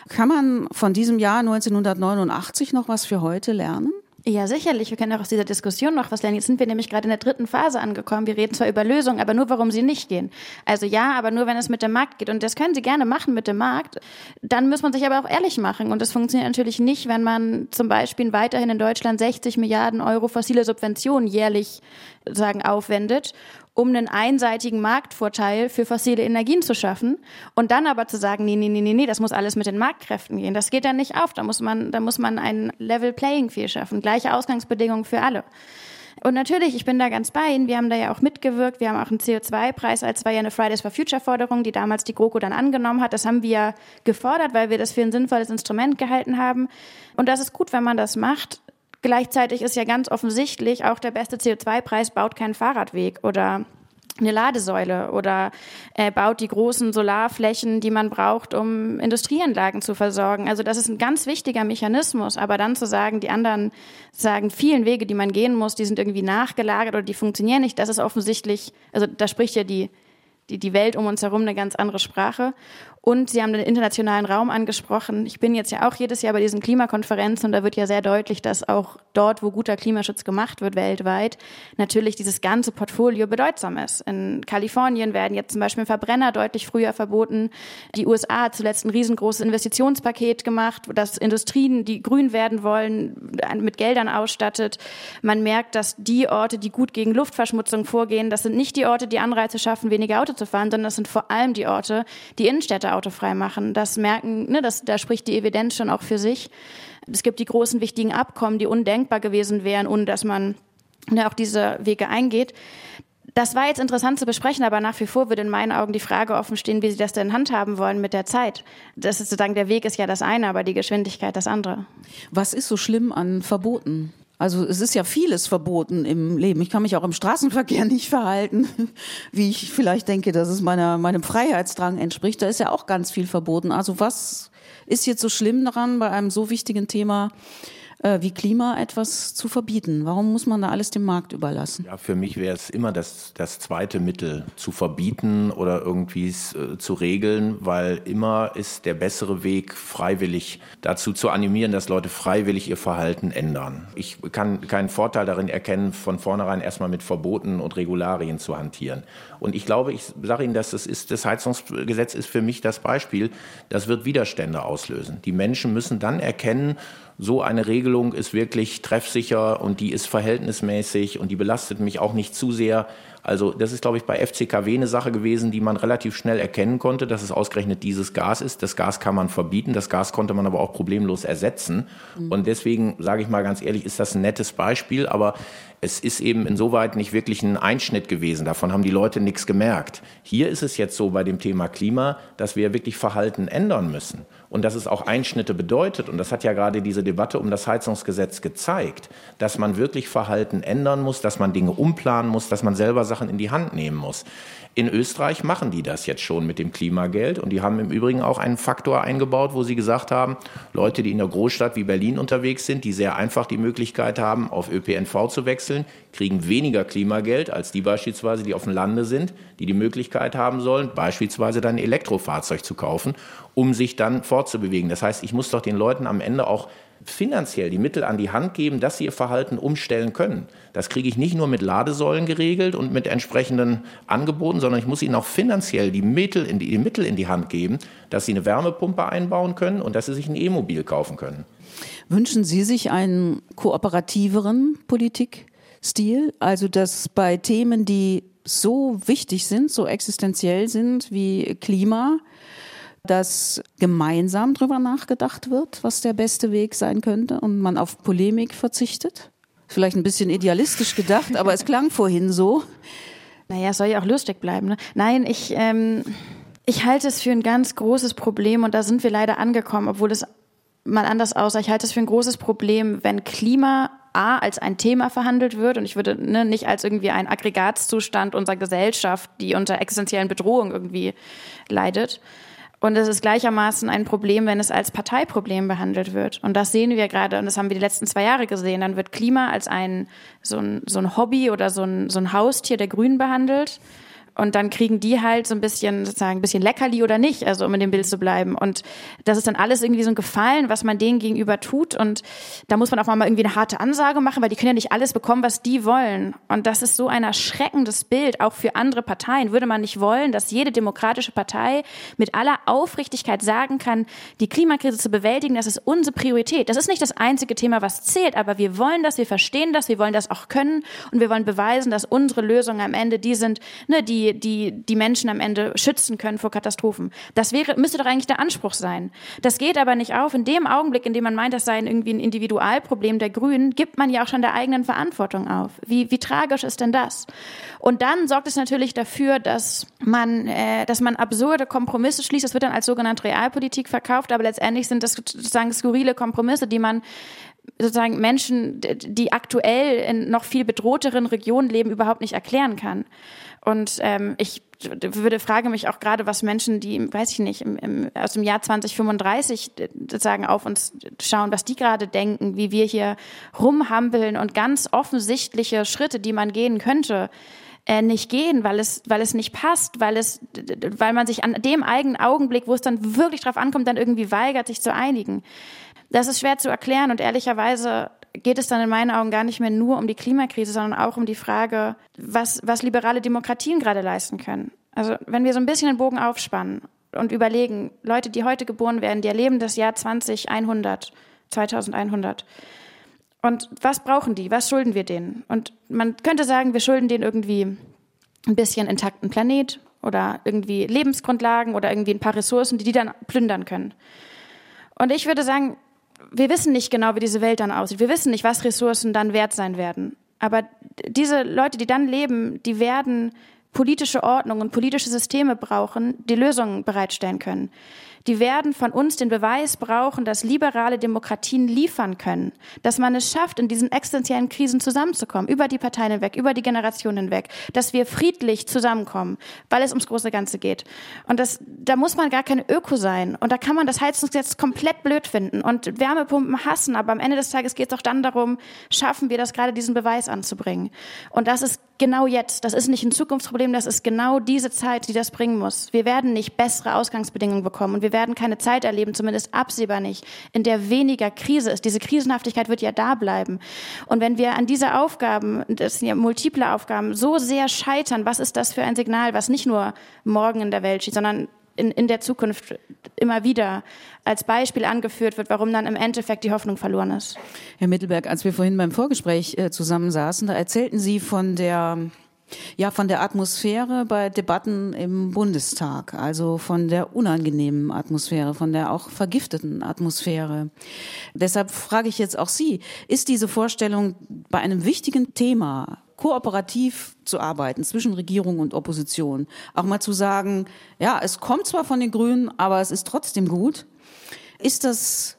Kann man von diesem Jahr 1989 noch was für heute lernen? Ja, sicherlich. Wir können auch aus dieser Diskussion noch was lernen. Jetzt sind wir nämlich gerade in der dritten Phase angekommen. Wir reden zwar über Lösungen, aber nur, warum sie nicht gehen. Also ja, aber nur, wenn es mit dem Markt geht. Und das können Sie gerne machen mit dem Markt. Dann muss man sich aber auch ehrlich machen. Und das funktioniert natürlich nicht, wenn man zum Beispiel weiterhin in Deutschland 60 Milliarden Euro fossile Subventionen jährlich sagen aufwendet um einen einseitigen Marktvorteil für fossile Energien zu schaffen und dann aber zu sagen, nee, nee, nee, nee, nee, das muss alles mit den Marktkräften gehen. Das geht dann nicht auf. Da muss man, da muss man ein Level Playing Field schaffen, gleiche Ausgangsbedingungen für alle. Und natürlich, ich bin da ganz bei Ihnen. Wir haben da ja auch mitgewirkt. Wir haben auch einen CO2-Preis, als war ja eine Fridays for Future Forderung, die damals die GroKo dann angenommen hat. Das haben wir gefordert, weil wir das für ein sinnvolles Instrument gehalten haben. Und das ist gut, wenn man das macht. Gleichzeitig ist ja ganz offensichtlich, auch der beste CO2-Preis baut keinen Fahrradweg oder eine Ladesäule oder äh, baut die großen Solarflächen, die man braucht, um Industrieanlagen zu versorgen. Also das ist ein ganz wichtiger Mechanismus. Aber dann zu sagen, die anderen sagen, vielen Wege, die man gehen muss, die sind irgendwie nachgelagert oder die funktionieren nicht, das ist offensichtlich, also da spricht ja die, die, die Welt um uns herum eine ganz andere Sprache. Und Sie haben den internationalen Raum angesprochen. Ich bin jetzt ja auch jedes Jahr bei diesen Klimakonferenzen und da wird ja sehr deutlich, dass auch dort, wo guter Klimaschutz gemacht wird weltweit, natürlich dieses ganze Portfolio bedeutsam ist. In Kalifornien werden jetzt zum Beispiel Verbrenner deutlich früher verboten. Die USA hat zuletzt ein riesengroßes Investitionspaket gemacht, das Industrien, die grün werden wollen, mit Geldern ausstattet. Man merkt, dass die Orte, die gut gegen Luftverschmutzung vorgehen, das sind nicht die Orte, die Anreize schaffen, weniger Auto zu fahren, sondern das sind vor allem die Orte, die Innenstädte autofrei machen. Das merken, ne, das, da spricht die Evidenz schon auch für sich. Es gibt die großen wichtigen Abkommen, die undenkbar gewesen wären, ohne dass man ne, auch diese Wege eingeht. Das war jetzt interessant zu besprechen, aber nach wie vor würde in meinen Augen die Frage offen stehen, wie Sie das denn handhaben wollen mit der Zeit. Das ist sozusagen, der Weg ist ja das eine, aber die Geschwindigkeit das andere. Was ist so schlimm an Verboten? Also es ist ja vieles verboten im Leben. Ich kann mich auch im Straßenverkehr nicht verhalten, wie ich vielleicht denke, dass es meiner, meinem Freiheitsdrang entspricht. Da ist ja auch ganz viel verboten. Also was ist jetzt so schlimm daran, bei einem so wichtigen Thema äh, wie Klima etwas zu verbieten? Warum muss man da alles dem Markt überlassen? Ja, für mich wäre es immer das, das zweite Mittel zu verbieten oder irgendwie äh, zu regeln, weil immer ist der bessere Weg, freiwillig dazu zu animieren, dass Leute freiwillig ihr Verhalten ändern. Ich kann keinen Vorteil darin erkennen, von vornherein erstmal mit Verboten und Regularien zu hantieren. Und ich glaube, ich sage Ihnen, dass das, ist, das Heizungsgesetz ist für mich das Beispiel, das wird Widerstände auslösen. Die Menschen müssen dann erkennen, so eine Regelung ist wirklich treffsicher und die ist verhältnismäßig und die belastet mich auch nicht zu sehr. Also das ist, glaube ich, bei FCKW eine Sache gewesen, die man relativ schnell erkennen konnte, dass es ausgerechnet dieses Gas ist. Das Gas kann man verbieten, das Gas konnte man aber auch problemlos ersetzen. Mhm. Und deswegen, sage ich mal ganz ehrlich, ist das ein nettes Beispiel, aber es ist eben insoweit nicht wirklich ein Einschnitt gewesen. Davon haben die Leute nichts gemerkt. Hier ist es jetzt so bei dem Thema Klima, dass wir wirklich Verhalten ändern müssen und dass es auch Einschnitte bedeutet. Und das hat ja gerade diese Debatte um das Heizungsgesetz gezeigt, dass man wirklich Verhalten ändern muss, dass man Dinge umplanen muss, dass man selber Sachen in die Hand nehmen muss. In Österreich machen die das jetzt schon mit dem Klimageld und die haben im Übrigen auch einen Faktor eingebaut, wo sie gesagt haben, Leute, die in der Großstadt wie Berlin unterwegs sind, die sehr einfach die Möglichkeit haben, auf ÖPNV zu wechseln, kriegen weniger Klimageld als die beispielsweise, die auf dem Lande sind, die die Möglichkeit haben sollen, beispielsweise dann ein Elektrofahrzeug zu kaufen, um sich dann fortzubewegen. Das heißt, ich muss doch den Leuten am Ende auch finanziell die Mittel an die Hand geben, dass sie ihr Verhalten umstellen können. Das kriege ich nicht nur mit Ladesäulen geregelt und mit entsprechenden Angeboten, sondern ich muss ihnen auch finanziell die Mittel in die, die Mittel in die Hand geben, dass sie eine Wärmepumpe einbauen können und dass sie sich ein E-Mobil kaufen können. Wünschen Sie sich einen kooperativeren Politikstil? Also, dass bei Themen, die so wichtig sind, so existenziell sind wie Klima, dass gemeinsam darüber nachgedacht wird, was der beste Weg sein könnte und man auf Polemik verzichtet? Vielleicht ein bisschen idealistisch gedacht, aber es klang vorhin so. Naja, es soll ja auch lustig bleiben. Ne? Nein, ich, ähm, ich halte es für ein ganz großes Problem und da sind wir leider angekommen, obwohl es mal anders aussah. Ich halte es für ein großes Problem, wenn Klima A als ein Thema verhandelt wird und ich würde ne, nicht als irgendwie ein Aggregatzustand unserer Gesellschaft, die unter existenziellen Bedrohungen irgendwie leidet, und es ist gleichermaßen ein Problem, wenn es als Parteiproblem behandelt wird. Und das sehen wir gerade, und das haben wir die letzten zwei Jahre gesehen. Dann wird Klima als ein, so ein, so ein Hobby oder so ein, so ein Haustier der Grünen behandelt. Und dann kriegen die halt so ein bisschen, sozusagen, ein bisschen Leckerli oder nicht, also um in dem Bild zu bleiben. Und das ist dann alles irgendwie so ein Gefallen, was man denen gegenüber tut. Und da muss man auch mal irgendwie eine harte Ansage machen, weil die können ja nicht alles bekommen, was die wollen. Und das ist so ein erschreckendes Bild, auch für andere Parteien. Würde man nicht wollen, dass jede demokratische Partei mit aller Aufrichtigkeit sagen kann, die Klimakrise zu bewältigen, das ist unsere Priorität. Das ist nicht das einzige Thema, was zählt, aber wir wollen das, wir verstehen das, wir wollen das auch können und wir wollen beweisen, dass unsere Lösungen am Ende die sind, ne, die die, die, Menschen am Ende schützen können vor Katastrophen. Das wäre, müsste doch eigentlich der Anspruch sein. Das geht aber nicht auf. In dem Augenblick, in dem man meint, das sei irgendwie ein Individualproblem der Grünen, gibt man ja auch schon der eigenen Verantwortung auf. Wie, wie tragisch ist denn das? Und dann sorgt es natürlich dafür, dass man, äh, dass man absurde Kompromisse schließt. Das wird dann als sogenannte Realpolitik verkauft, aber letztendlich sind das sozusagen skurrile Kompromisse, die man sozusagen Menschen, die aktuell in noch viel bedrohteren Regionen leben, überhaupt nicht erklären kann. Und ähm, ich würde frage mich auch gerade, was Menschen, die, weiß ich nicht, im, im, aus dem Jahr 2035 sozusagen auf uns schauen, was die gerade denken, wie wir hier rumhampeln und ganz offensichtliche Schritte, die man gehen könnte, äh, nicht gehen, weil es, weil es nicht passt, weil es, weil man sich an dem eigenen Augenblick, wo es dann wirklich drauf ankommt, dann irgendwie weigert, sich zu einigen. Das ist schwer zu erklären und ehrlicherweise geht es dann in meinen Augen gar nicht mehr nur um die Klimakrise, sondern auch um die Frage, was, was liberale Demokratien gerade leisten können. Also wenn wir so ein bisschen den Bogen aufspannen und überlegen, Leute, die heute geboren werden, die erleben das Jahr 2100, 2100. Und was brauchen die? Was schulden wir denen? Und man könnte sagen, wir schulden denen irgendwie ein bisschen intakten Planet oder irgendwie Lebensgrundlagen oder irgendwie ein paar Ressourcen, die die dann plündern können. Und ich würde sagen, wir wissen nicht genau, wie diese Welt dann aussieht. Wir wissen nicht, was Ressourcen dann wert sein werden. Aber diese Leute, die dann leben, die werden politische Ordnung und politische Systeme brauchen, die Lösungen bereitstellen können die werden von uns den Beweis brauchen, dass liberale Demokratien liefern können, dass man es schafft, in diesen existenziellen Krisen zusammenzukommen, über die Parteien hinweg, über die Generationen hinweg, dass wir friedlich zusammenkommen, weil es ums große Ganze geht. Und das, da muss man gar keine Öko sein. Und da kann man das Heizungsgesetz komplett blöd finden und Wärmepumpen hassen. Aber am Ende des Tages geht es auch dann darum, schaffen wir das gerade, diesen Beweis anzubringen. Und das ist genau jetzt. Das ist nicht ein Zukunftsproblem, das ist genau diese Zeit, die das bringen muss. Wir werden nicht bessere Ausgangsbedingungen bekommen und wir werden keine Zeit erleben, zumindest absehbar nicht, in der weniger Krise ist. Diese Krisenhaftigkeit wird ja da bleiben. Und wenn wir an diese Aufgaben, das sind ja multiple Aufgaben, so sehr scheitern, was ist das für ein Signal, was nicht nur morgen in der Welt steht, sondern in, in der Zukunft immer wieder als Beispiel angeführt wird, warum dann im Endeffekt die Hoffnung verloren ist. Herr Mittelberg, als wir vorhin beim Vorgespräch äh, zusammensaßen, da erzählten Sie von der ja, von der Atmosphäre bei Debatten im Bundestag, also von der unangenehmen Atmosphäre, von der auch vergifteten Atmosphäre. Deshalb frage ich jetzt auch Sie, ist diese Vorstellung bei einem wichtigen Thema kooperativ zu arbeiten zwischen Regierung und Opposition, auch mal zu sagen, ja, es kommt zwar von den Grünen, aber es ist trotzdem gut, ist das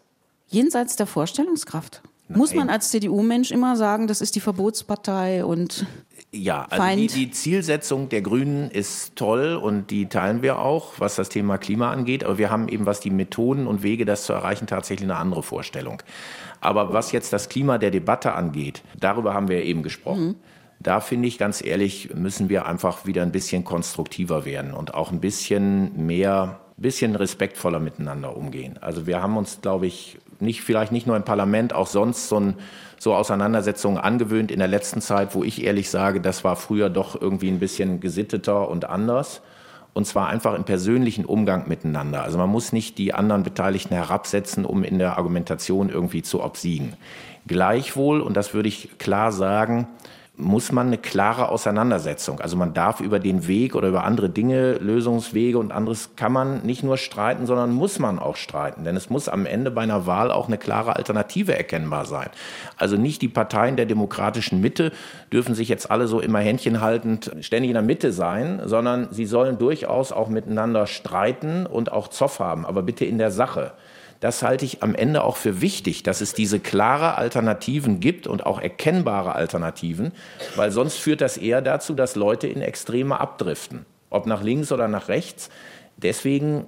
jenseits der Vorstellungskraft? Nein. Muss man als CDU-Mensch immer sagen, das ist die Verbotspartei und ja, also die, die, Zielsetzung der Grünen ist toll und die teilen wir auch, was das Thema Klima angeht. Aber wir haben eben, was die Methoden und Wege, das zu erreichen, tatsächlich eine andere Vorstellung. Aber was jetzt das Klima der Debatte angeht, darüber haben wir eben gesprochen. Mhm. Da finde ich ganz ehrlich, müssen wir einfach wieder ein bisschen konstruktiver werden und auch ein bisschen mehr, bisschen respektvoller miteinander umgehen. Also wir haben uns, glaube ich, nicht, vielleicht nicht nur im Parlament, auch sonst so, ein, so Auseinandersetzungen angewöhnt in der letzten Zeit, wo ich ehrlich sage, das war früher doch irgendwie ein bisschen gesitteter und anders. Und zwar einfach im persönlichen Umgang miteinander. Also man muss nicht die anderen Beteiligten herabsetzen, um in der Argumentation irgendwie zu obsiegen. Gleichwohl, und das würde ich klar sagen, muss man eine klare Auseinandersetzung. Also man darf über den Weg oder über andere Dinge, Lösungswege und anderes kann man nicht nur streiten, sondern muss man auch streiten. Denn es muss am Ende bei einer Wahl auch eine klare Alternative erkennbar sein. Also nicht die Parteien der demokratischen Mitte dürfen sich jetzt alle so immer händchenhaltend ständig in der Mitte sein, sondern sie sollen durchaus auch miteinander streiten und auch Zoff haben, aber bitte in der Sache. Das halte ich am Ende auch für wichtig, dass es diese klare Alternativen gibt und auch erkennbare Alternativen, weil sonst führt das eher dazu, dass Leute in Extreme abdriften, ob nach links oder nach rechts. Deswegen,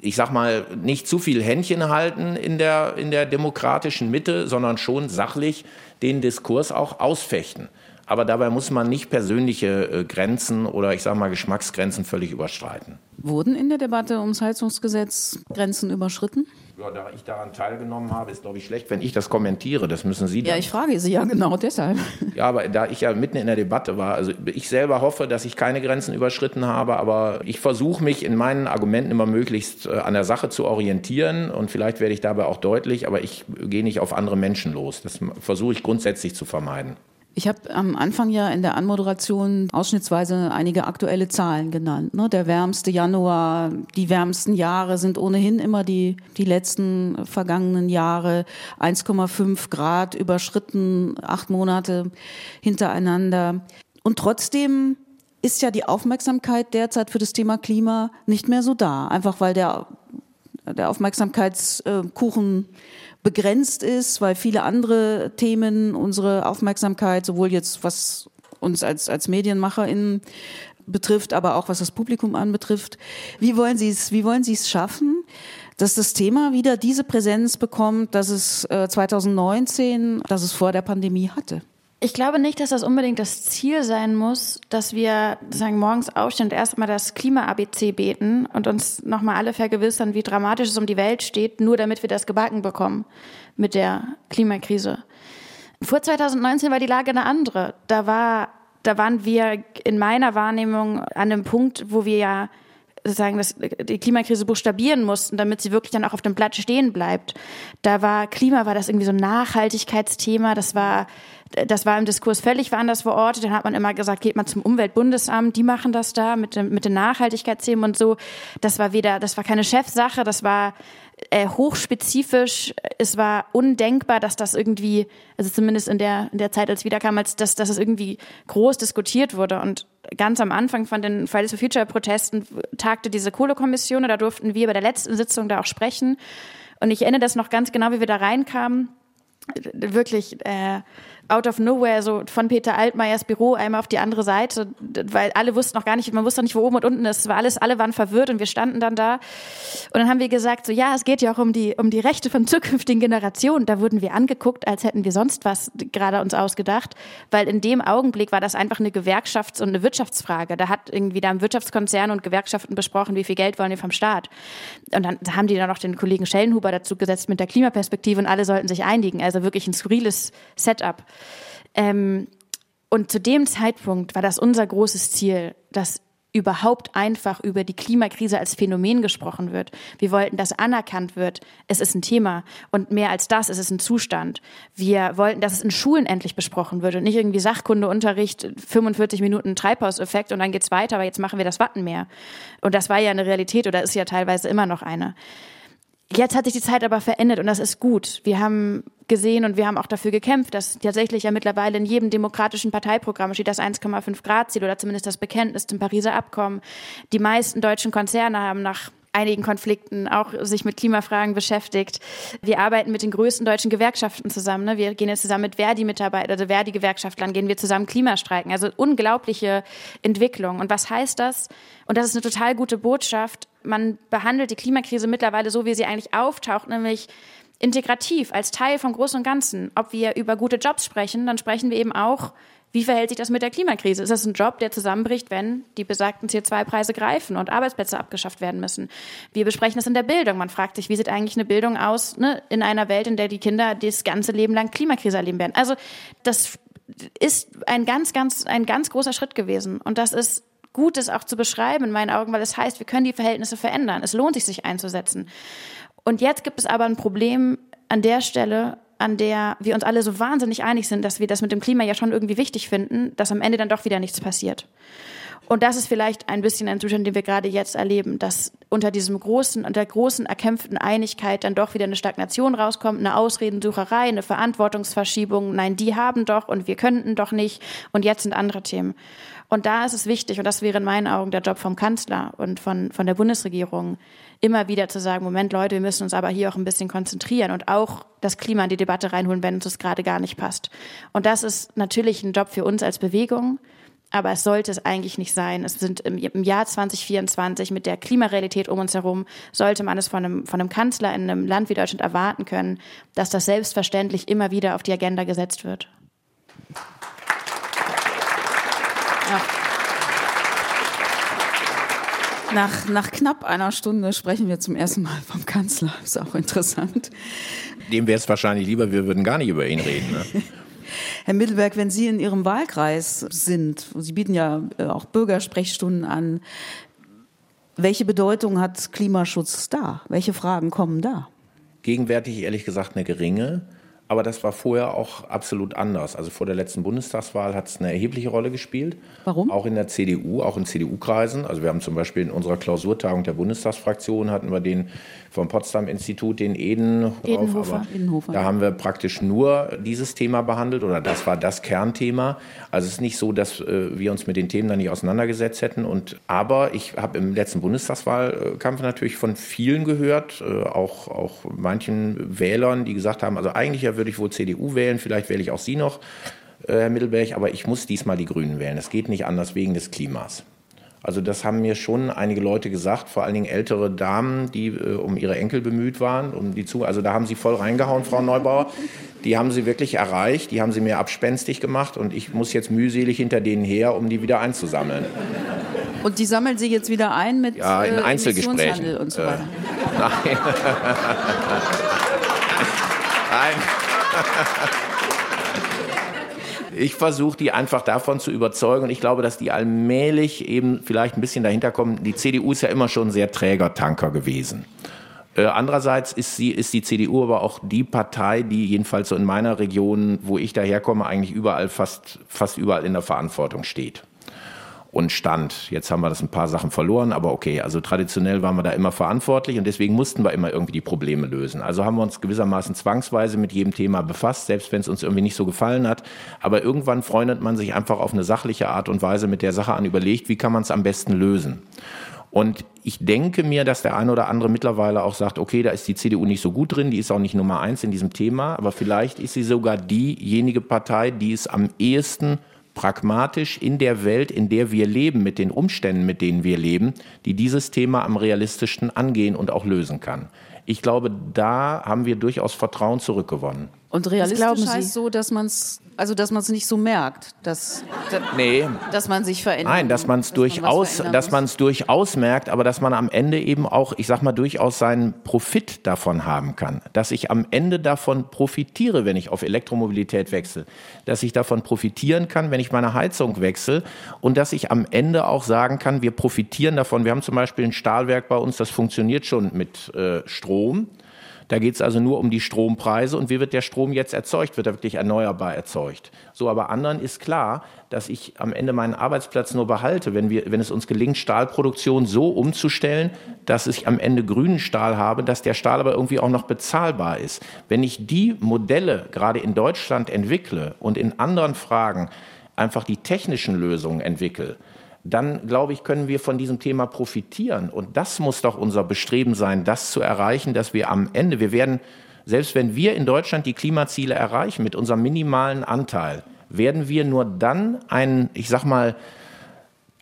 ich sag mal, nicht zu viel Händchen halten in der, in der demokratischen Mitte, sondern schon sachlich den Diskurs auch ausfechten. Aber dabei muss man nicht persönliche äh, Grenzen oder ich sage mal Geschmacksgrenzen völlig überschreiten. Wurden in der Debatte ums Heizungsgesetz Grenzen überschritten? Ja, da ich daran teilgenommen habe, ist glaube ich schlecht, wenn ich das kommentiere. Das müssen Sie. Dann. Ja, ich frage Sie ja genau deshalb. Ja, aber da ich ja mitten in der Debatte war, also ich selber hoffe, dass ich keine Grenzen überschritten habe, aber ich versuche mich in meinen Argumenten immer möglichst äh, an der Sache zu orientieren und vielleicht werde ich dabei auch deutlich, aber ich gehe nicht auf andere Menschen los. Das versuche ich grundsätzlich zu vermeiden. Ich habe am Anfang ja in der Anmoderation ausschnittsweise einige aktuelle Zahlen genannt. Ne? Der wärmste Januar, die wärmsten Jahre sind ohnehin immer die, die letzten vergangenen Jahre. 1,5 Grad überschritten, acht Monate hintereinander. Und trotzdem ist ja die Aufmerksamkeit derzeit für das Thema Klima nicht mehr so da. Einfach weil der, der Aufmerksamkeitskuchen begrenzt ist, weil viele andere Themen unsere Aufmerksamkeit, sowohl jetzt was uns als, als MedienmacherInnen betrifft, aber auch was das Publikum anbetrifft. Wie wollen Sie es, wie wollen Sie es schaffen, dass das Thema wieder diese Präsenz bekommt, dass es äh, 2019, dass es vor der Pandemie hatte? Ich glaube nicht, dass das unbedingt das Ziel sein muss, dass wir sagen morgens aufstehen und erstmal das Klima-ABC beten und uns nochmal alle vergewissern, wie dramatisch es um die Welt steht, nur damit wir das gebacken bekommen mit der Klimakrise. Vor 2019 war die Lage eine andere. Da war, da waren wir in meiner Wahrnehmung an einem Punkt, wo wir ja sozusagen das, die Klimakrise buchstabieren mussten, damit sie wirklich dann auch auf dem Blatt stehen bleibt. Da war Klima, war das irgendwie so ein Nachhaltigkeitsthema, das war das war im Diskurs völlig woanders verortet. Dann hat man immer gesagt, geht mal zum Umweltbundesamt, die machen das da mit, dem, mit den Nachhaltigkeitsthemen und so. Das war weder, das war keine Chefsache, das war äh, hochspezifisch. Es war undenkbar, dass das irgendwie, also zumindest in der, in der Zeit, als wiederkam, als dass, dass es irgendwie groß diskutiert wurde. Und ganz am Anfang von den Fridays for Future Protesten tagte diese Kohlekommission und da durften wir bei der letzten Sitzung da auch sprechen. Und ich erinnere das noch ganz genau, wie wir da reinkamen. Wirklich, äh, out of nowhere, so von Peter Altmaiers Büro einmal auf die andere Seite, weil alle wussten noch gar nicht, man wusste noch nicht, wo oben und unten ist. Es war alles, alle waren verwirrt und wir standen dann da. Und dann haben wir gesagt, so, ja, es geht ja auch um die, um die Rechte von zukünftigen Generationen. Da wurden wir angeguckt, als hätten wir sonst was gerade uns ausgedacht, weil in dem Augenblick war das einfach eine Gewerkschafts- und eine Wirtschaftsfrage. Da hat irgendwie da ein Wirtschaftskonzern und Gewerkschaften besprochen, wie viel Geld wollen wir vom Staat. Und dann haben die dann noch den Kollegen Schellenhuber dazu gesetzt mit der Klimaperspektive und alle sollten sich einigen. Also wirklich ein skurriles Setup. Ähm, und zu dem Zeitpunkt war das unser großes Ziel, dass überhaupt einfach über die Klimakrise als Phänomen gesprochen wird. Wir wollten, dass anerkannt wird, es ist ein Thema und mehr als das, es ist ein Zustand. Wir wollten, dass es in Schulen endlich besprochen wird und nicht irgendwie Sachkundeunterricht, 45 Minuten Treibhauseffekt und dann geht's weiter, aber jetzt machen wir das Wattenmeer. Und das war ja eine Realität oder ist ja teilweise immer noch eine. Jetzt hat sich die Zeit aber verändert und das ist gut. Wir haben gesehen und wir haben auch dafür gekämpft, dass tatsächlich ja mittlerweile in jedem demokratischen Parteiprogramm steht das 1,5 Grad Ziel oder zumindest das Bekenntnis zum Pariser Abkommen. Die meisten deutschen Konzerne haben nach einigen Konflikten auch sich mit Klimafragen beschäftigt. Wir arbeiten mit den größten deutschen Gewerkschaften zusammen. Ne? Wir gehen jetzt zusammen mit Verdi-Mitarbeitern, also Verdi-Gewerkschaftlern, gehen wir zusammen Klimastreiken. Also unglaubliche Entwicklung. Und was heißt das? Und das ist eine total gute Botschaft. Man behandelt die Klimakrise mittlerweile so, wie sie eigentlich auftaucht, nämlich integrativ, als Teil vom Großen und Ganzen. Ob wir über gute Jobs sprechen, dann sprechen wir eben auch wie verhält sich das mit der Klimakrise? Ist das ein Job, der zusammenbricht, wenn die besagten CO2-Preise greifen und Arbeitsplätze abgeschafft werden müssen? Wir besprechen das in der Bildung. Man fragt sich, wie sieht eigentlich eine Bildung aus ne, in einer Welt, in der die Kinder das ganze Leben lang Klimakrise erleben werden? Also das ist ein ganz, ganz, ein ganz großer Schritt gewesen. Und das ist gut, das auch zu beschreiben in meinen Augen, weil es heißt, wir können die Verhältnisse verändern. Es lohnt sich, sich einzusetzen. Und jetzt gibt es aber ein Problem an der Stelle, an der wir uns alle so wahnsinnig einig sind, dass wir das mit dem Klima ja schon irgendwie wichtig finden, dass am Ende dann doch wieder nichts passiert. Und das ist vielleicht ein bisschen ein Zustand, den wir gerade jetzt erleben, dass unter diesem großen, unter großen erkämpften Einigkeit dann doch wieder eine Stagnation rauskommt, eine Ausredensucherei, eine Verantwortungsverschiebung. Nein, die haben doch und wir könnten doch nicht. Und jetzt sind andere Themen. Und da ist es wichtig, und das wäre in meinen Augen der Job vom Kanzler und von, von der Bundesregierung, immer wieder zu sagen, Moment, Leute, wir müssen uns aber hier auch ein bisschen konzentrieren und auch das Klima in die Debatte reinholen, wenn uns das gerade gar nicht passt. Und das ist natürlich ein Job für uns als Bewegung, aber es sollte es eigentlich nicht sein. Es sind im, im Jahr 2024 mit der Klimarealität um uns herum, sollte man es von einem, von einem Kanzler in einem Land wie Deutschland erwarten können, dass das selbstverständlich immer wieder auf die Agenda gesetzt wird. Nach, nach knapp einer Stunde sprechen wir zum ersten Mal vom Kanzler. Ist auch interessant. Dem wäre es wahrscheinlich lieber, wir würden gar nicht über ihn reden. Ne? Herr Mittelberg, wenn Sie in Ihrem Wahlkreis sind, Sie bieten ja äh, auch Bürgersprechstunden an, welche Bedeutung hat Klimaschutz da? Welche Fragen kommen da? Gegenwärtig ehrlich gesagt eine geringe. Aber das war vorher auch absolut anders. Also vor der letzten Bundestagswahl hat es eine erhebliche Rolle gespielt. Warum? Auch in der CDU, auch in CDU-Kreisen. Also wir haben zum Beispiel in unserer Klausurtagung der Bundestagsfraktion hatten wir den vom Potsdam-Institut, den Eden. Edenhofer. Edenhofer. Da haben wir praktisch nur dieses Thema behandelt oder das war das Kernthema. Also es ist nicht so, dass äh, wir uns mit den Themen da nicht auseinandergesetzt hätten. Und, aber ich habe im letzten Bundestagswahlkampf natürlich von vielen gehört, äh, auch, auch manchen Wählern, die gesagt haben, also eigentlich ja würde ich wohl CDU wählen, vielleicht wähle ich auch Sie noch, äh, Herr Mittelberg, aber ich muss diesmal die Grünen wählen. Es geht nicht anders wegen des Klimas. Also das haben mir schon einige Leute gesagt, vor allen Dingen ältere Damen, die äh, um ihre Enkel bemüht waren, um die zu, also da haben sie voll reingehauen, Frau Neubauer. Die haben sie wirklich erreicht, die haben sie mir abspenstig gemacht und ich muss jetzt mühselig hinter denen her, um die wieder einzusammeln. Und die sammeln Sie jetzt wieder ein mit ja, in äh, Einzelgesprächen und so weiter. Äh, nein. nein. ich versuche die einfach davon zu überzeugen und ich glaube, dass die allmählich eben vielleicht ein bisschen dahinter kommen. Die CDU ist ja immer schon sehr Trägertanker gewesen. Äh, andererseits ist, sie, ist die CDU aber auch die Partei, die jedenfalls so in meiner Region, wo ich daherkomme, eigentlich überall fast, fast überall in der Verantwortung steht. Und stand. Jetzt haben wir das ein paar Sachen verloren, aber okay, also traditionell waren wir da immer verantwortlich und deswegen mussten wir immer irgendwie die Probleme lösen. Also haben wir uns gewissermaßen zwangsweise mit jedem Thema befasst, selbst wenn es uns irgendwie nicht so gefallen hat. Aber irgendwann freundet man sich einfach auf eine sachliche Art und Weise mit der Sache an, überlegt, wie kann man es am besten lösen. Und ich denke mir, dass der eine oder andere mittlerweile auch sagt, okay, da ist die CDU nicht so gut drin, die ist auch nicht Nummer eins in diesem Thema, aber vielleicht ist sie sogar diejenige Partei, die es am ehesten pragmatisch in der Welt, in der wir leben, mit den Umständen, mit denen wir leben, die dieses Thema am realistischsten angehen und auch lösen kann. Ich glaube, da haben wir durchaus Vertrauen zurückgewonnen. Und realistisch heißt so, dass man es also dass man es nicht so merkt, dass, nee. dass man sich verändert. Nein, dass man es durchaus, dass man es durchaus merkt, aber dass man am Ende eben auch, ich sag mal, durchaus seinen Profit davon haben kann. Dass ich am Ende davon profitiere, wenn ich auf Elektromobilität wechsle. Dass ich davon profitieren kann, wenn ich meine Heizung wechsle. Und dass ich am Ende auch sagen kann, wir profitieren davon. Wir haben zum Beispiel ein Stahlwerk bei uns, das funktioniert schon mit äh, Strom. Da geht es also nur um die Strompreise und wie wird der Strom jetzt erzeugt? Wird er wirklich erneuerbar erzeugt? So, aber anderen ist klar, dass ich am Ende meinen Arbeitsplatz nur behalte, wenn, wir, wenn es uns gelingt, Stahlproduktion so umzustellen, dass ich am Ende grünen Stahl habe, dass der Stahl aber irgendwie auch noch bezahlbar ist. Wenn ich die Modelle gerade in Deutschland entwickle und in anderen Fragen einfach die technischen Lösungen entwickle, dann glaube ich, können wir von diesem Thema profitieren. Und das muss doch unser Bestreben sein, das zu erreichen, dass wir am Ende, wir werden, selbst wenn wir in Deutschland die Klimaziele erreichen mit unserem minimalen Anteil, werden wir nur dann ein, ich sag mal,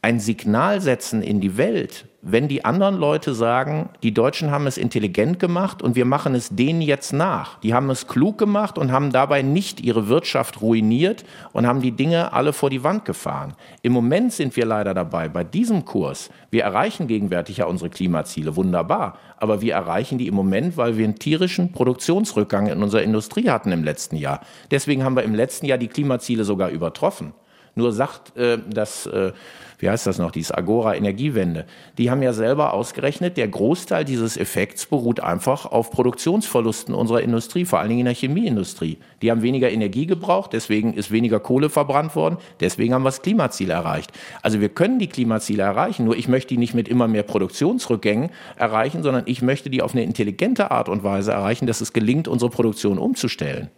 ein Signal setzen in die Welt, wenn die anderen Leute sagen, die Deutschen haben es intelligent gemacht und wir machen es denen jetzt nach. Die haben es klug gemacht und haben dabei nicht ihre Wirtschaft ruiniert und haben die Dinge alle vor die Wand gefahren. Im Moment sind wir leider dabei, bei diesem Kurs, wir erreichen gegenwärtig ja unsere Klimaziele, wunderbar, aber wir erreichen die im Moment, weil wir einen tierischen Produktionsrückgang in unserer Industrie hatten im letzten Jahr. Deswegen haben wir im letzten Jahr die Klimaziele sogar übertroffen. Nur sagt äh, das, äh, wie heißt das noch, dieses Agora Energiewende, die haben ja selber ausgerechnet, der Großteil dieses Effekts beruht einfach auf Produktionsverlusten unserer Industrie, vor allen Dingen in der Chemieindustrie. Die haben weniger Energie gebraucht, deswegen ist weniger Kohle verbrannt worden, deswegen haben wir das Klimaziel erreicht. Also wir können die Klimaziele erreichen, nur ich möchte die nicht mit immer mehr Produktionsrückgängen erreichen, sondern ich möchte die auf eine intelligente Art und Weise erreichen, dass es gelingt, unsere Produktion umzustellen.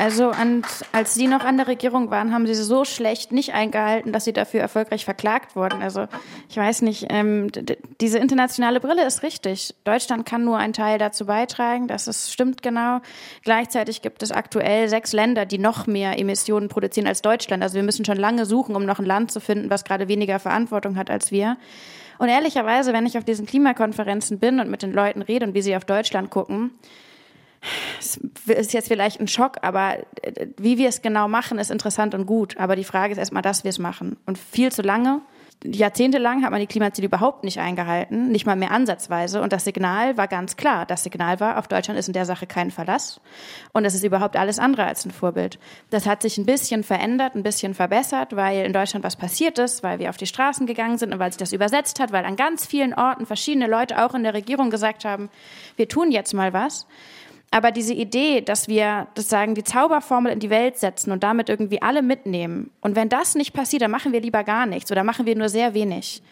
Also und als Sie noch an der Regierung waren, haben Sie so schlecht nicht eingehalten, dass Sie dafür erfolgreich verklagt wurden. Also ich weiß nicht, ähm, diese internationale Brille ist richtig. Deutschland kann nur einen Teil dazu beitragen, das ist, stimmt genau. Gleichzeitig gibt es aktuell sechs Länder, die noch mehr Emissionen produzieren als Deutschland. Also wir müssen schon lange suchen, um noch ein Land zu finden, was gerade weniger Verantwortung hat als wir. Und ehrlicherweise, wenn ich auf diesen Klimakonferenzen bin und mit den Leuten rede und wie sie auf Deutschland gucken, es ist jetzt vielleicht ein Schock, aber äh, wie wir es genau machen, ist interessant und gut. Aber die Frage ist erstmal, dass wir es machen. Und viel zu lange, jahrzehntelang hat man die Klimaziele überhaupt nicht eingehalten, nicht mal mehr ansatzweise. Und das Signal war ganz klar. Das Signal war, auf Deutschland ist in der Sache kein Verlass. Und es ist überhaupt alles andere als ein Vorbild. Das hat sich ein bisschen verändert, ein bisschen verbessert, weil in Deutschland was passiert ist, weil wir auf die Straßen gegangen sind und weil sich das übersetzt hat, weil an ganz vielen Orten verschiedene Leute auch in der Regierung gesagt haben, wir tun jetzt mal was. Aber diese Idee, dass wir sozusagen die Zauberformel in die Welt setzen und damit irgendwie alle mitnehmen, und wenn das nicht passiert, dann machen wir lieber gar nichts oder machen wir nur sehr wenig.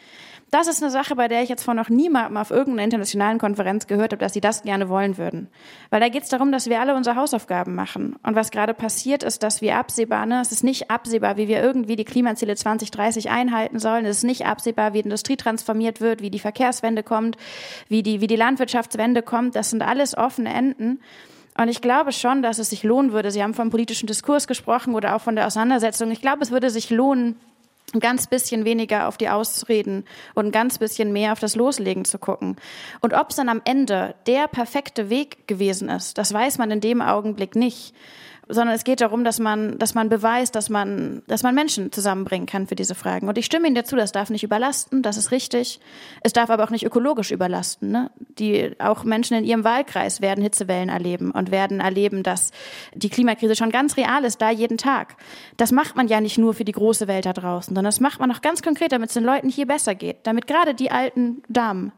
Das ist eine Sache, bei der ich jetzt vor noch niemandem auf irgendeiner internationalen Konferenz gehört habe, dass sie das gerne wollen würden. Weil da geht es darum, dass wir alle unsere Hausaufgaben machen. Und was gerade passiert ist, dass wir absehbar, ne, es ist nicht absehbar, wie wir irgendwie die Klimaziele 2030 einhalten sollen. Es ist nicht absehbar, wie Industrie transformiert wird, wie die Verkehrswende kommt, wie die, wie die Landwirtschaftswende kommt. Das sind alles offene Enden. Und ich glaube schon, dass es sich lohnen würde. Sie haben vom politischen Diskurs gesprochen oder auch von der Auseinandersetzung. Ich glaube, es würde sich lohnen, ein ganz bisschen weniger auf die Ausreden und ein ganz bisschen mehr auf das Loslegen zu gucken. Und ob es dann am Ende der perfekte Weg gewesen ist, das weiß man in dem Augenblick nicht sondern es geht darum, dass man, dass man beweist, dass man, dass man Menschen zusammenbringen kann für diese Fragen. Und ich stimme Ihnen dazu, das darf nicht überlasten, das ist richtig. Es darf aber auch nicht ökologisch überlasten. Ne? Die, auch Menschen in ihrem Wahlkreis werden Hitzewellen erleben und werden erleben, dass die Klimakrise schon ganz real ist, da jeden Tag. Das macht man ja nicht nur für die große Welt da draußen, sondern das macht man auch ganz konkret, damit es den Leuten hier besser geht, damit gerade die alten Damen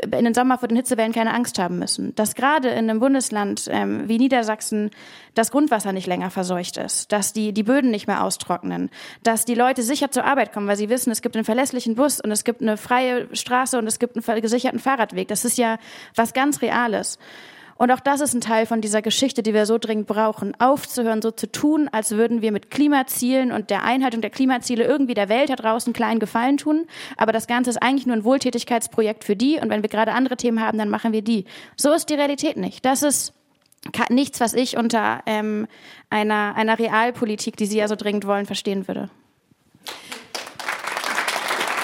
in den Sommer vor den Hitzewellen keine Angst haben müssen. Dass gerade in einem Bundesland ähm, wie Niedersachsen das Grundwasser nicht länger verseucht ist, dass die, die Böden nicht mehr austrocknen, dass die Leute sicher zur Arbeit kommen, weil sie wissen, es gibt einen verlässlichen Bus und es gibt eine freie Straße und es gibt einen gesicherten Fahrradweg. Das ist ja was ganz Reales. Und auch das ist ein Teil von dieser Geschichte, die wir so dringend brauchen, aufzuhören, so zu tun, als würden wir mit Klimazielen und der Einhaltung der Klimaziele irgendwie der Welt da draußen kleinen Gefallen tun. Aber das Ganze ist eigentlich nur ein Wohltätigkeitsprojekt für die. Und wenn wir gerade andere Themen haben, dann machen wir die. So ist die Realität nicht. Das ist nichts, was ich unter ähm, einer, einer Realpolitik, die Sie ja so dringend wollen, verstehen würde.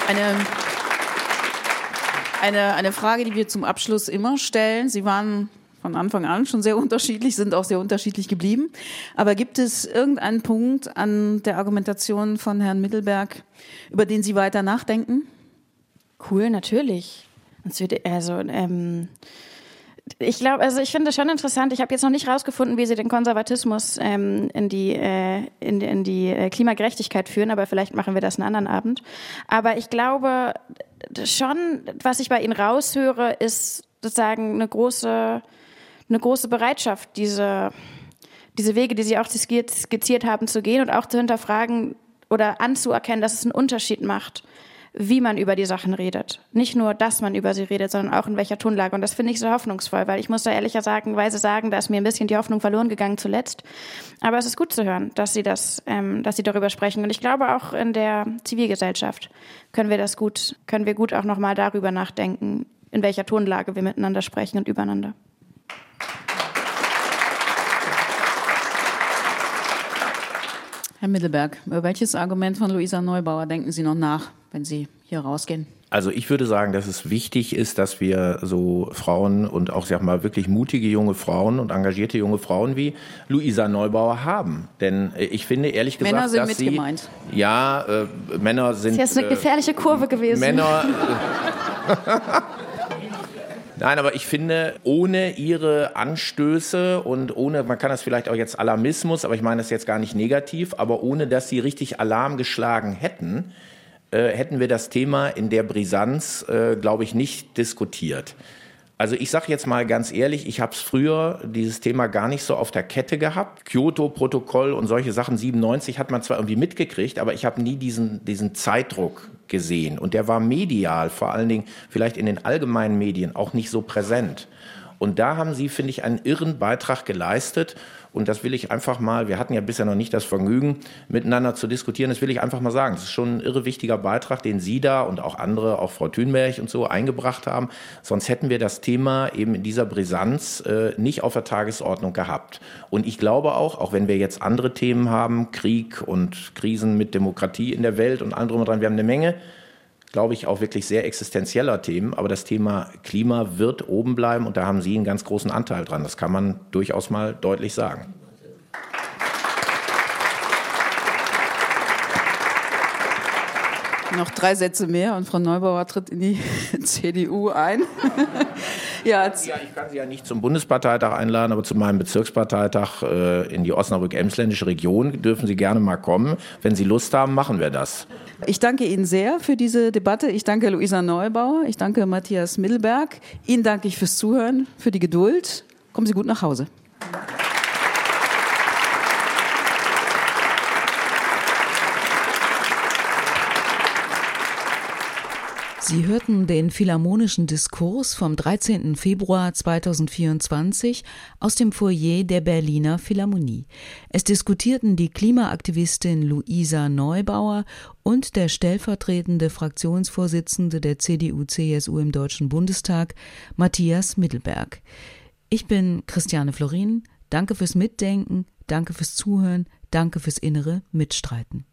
Eine, eine, eine Frage, die wir zum Abschluss immer stellen. Sie waren von Anfang an schon sehr unterschiedlich, sind auch sehr unterschiedlich geblieben. Aber gibt es irgendeinen Punkt an der Argumentation von Herrn Mittelberg, über den Sie weiter nachdenken? Cool, natürlich. Also, ähm, ich glaube, also ich finde es schon interessant. Ich habe jetzt noch nicht rausgefunden, wie sie den Konservatismus ähm, in die äh, in, in die äh, Klimagerechtigkeit führen, aber vielleicht machen wir das einen anderen Abend. Aber ich glaube schon, was ich bei ihnen raushöre, ist sozusagen eine große eine große Bereitschaft, diese, diese Wege, die Sie auch skizziert haben, zu gehen und auch zu hinterfragen oder anzuerkennen, dass es einen Unterschied macht, wie man über die Sachen redet. Nicht nur, dass man über sie redet, sondern auch in welcher Tonlage. Und das finde ich so hoffnungsvoll, weil ich muss da ehrlicherweise sagen, da ist mir ein bisschen die Hoffnung verloren gegangen zuletzt. Aber es ist gut zu hören, dass sie das, ähm, dass sie darüber sprechen. Und ich glaube auch in der Zivilgesellschaft können wir das gut, können wir gut auch nochmal darüber nachdenken, in welcher Tonlage wir miteinander sprechen und übereinander. Herr Mittelberg, über welches Argument von Luisa Neubauer denken Sie noch nach, wenn Sie hier rausgehen? Also ich würde sagen, dass es wichtig ist, dass wir so Frauen und auch sag mal wirklich mutige junge Frauen und engagierte junge Frauen wie Luisa Neubauer haben. Denn äh, ich finde ehrlich gesagt, Männer sind dass mit sie gemeint. ja äh, Männer sind. Das ist jetzt eine gefährliche Kurve gewesen. Männer. Nein, aber ich finde, ohne ihre Anstöße und ohne, man kann das vielleicht auch jetzt Alarmismus, aber ich meine das jetzt gar nicht negativ, aber ohne dass sie richtig Alarm geschlagen hätten, äh, hätten wir das Thema in der Brisanz, äh, glaube ich, nicht diskutiert. Also ich sage jetzt mal ganz ehrlich, ich habe es früher dieses Thema gar nicht so auf der Kette gehabt. Kyoto-Protokoll und solche Sachen 97 hat man zwar irgendwie mitgekriegt, aber ich habe nie diesen, diesen Zeitdruck gesehen. Und der war medial, vor allen Dingen vielleicht in den allgemeinen Medien, auch nicht so präsent. Und da haben Sie, finde ich, einen irren Beitrag geleistet. Und das will ich einfach mal, wir hatten ja bisher noch nicht das Vergnügen, miteinander zu diskutieren. Das will ich einfach mal sagen. Das ist schon ein irre wichtiger Beitrag, den Sie da und auch andere, auch Frau Thünberg und so eingebracht haben. Sonst hätten wir das Thema eben in dieser Brisanz äh, nicht auf der Tagesordnung gehabt. Und ich glaube auch, auch wenn wir jetzt andere Themen haben, Krieg und Krisen mit Demokratie in der Welt und allem drum und dran, wir haben eine Menge glaube ich, auch wirklich sehr existenzieller Themen. Aber das Thema Klima wird oben bleiben und da haben Sie einen ganz großen Anteil dran. Das kann man durchaus mal deutlich sagen. Noch drei Sätze mehr und Frau Neubauer tritt in die CDU ein. Ja, ja, ich kann Sie ja nicht zum Bundesparteitag einladen, aber zu meinem Bezirksparteitag äh, in die Osnabrück-Emsländische Region dürfen Sie gerne mal kommen. Wenn Sie Lust haben, machen wir das. Ich danke Ihnen sehr für diese Debatte. Ich danke Luisa Neubauer. Ich danke Matthias Mittelberg. Ihnen danke ich fürs Zuhören, für die Geduld. Kommen Sie gut nach Hause. Sie hörten den Philharmonischen Diskurs vom 13. Februar 2024 aus dem Foyer der Berliner Philharmonie. Es diskutierten die Klimaaktivistin Luisa Neubauer und der stellvertretende Fraktionsvorsitzende der CDU-CSU im Deutschen Bundestag, Matthias Mittelberg. Ich bin Christiane Florin. Danke fürs Mitdenken, danke fürs Zuhören, danke fürs innere Mitstreiten.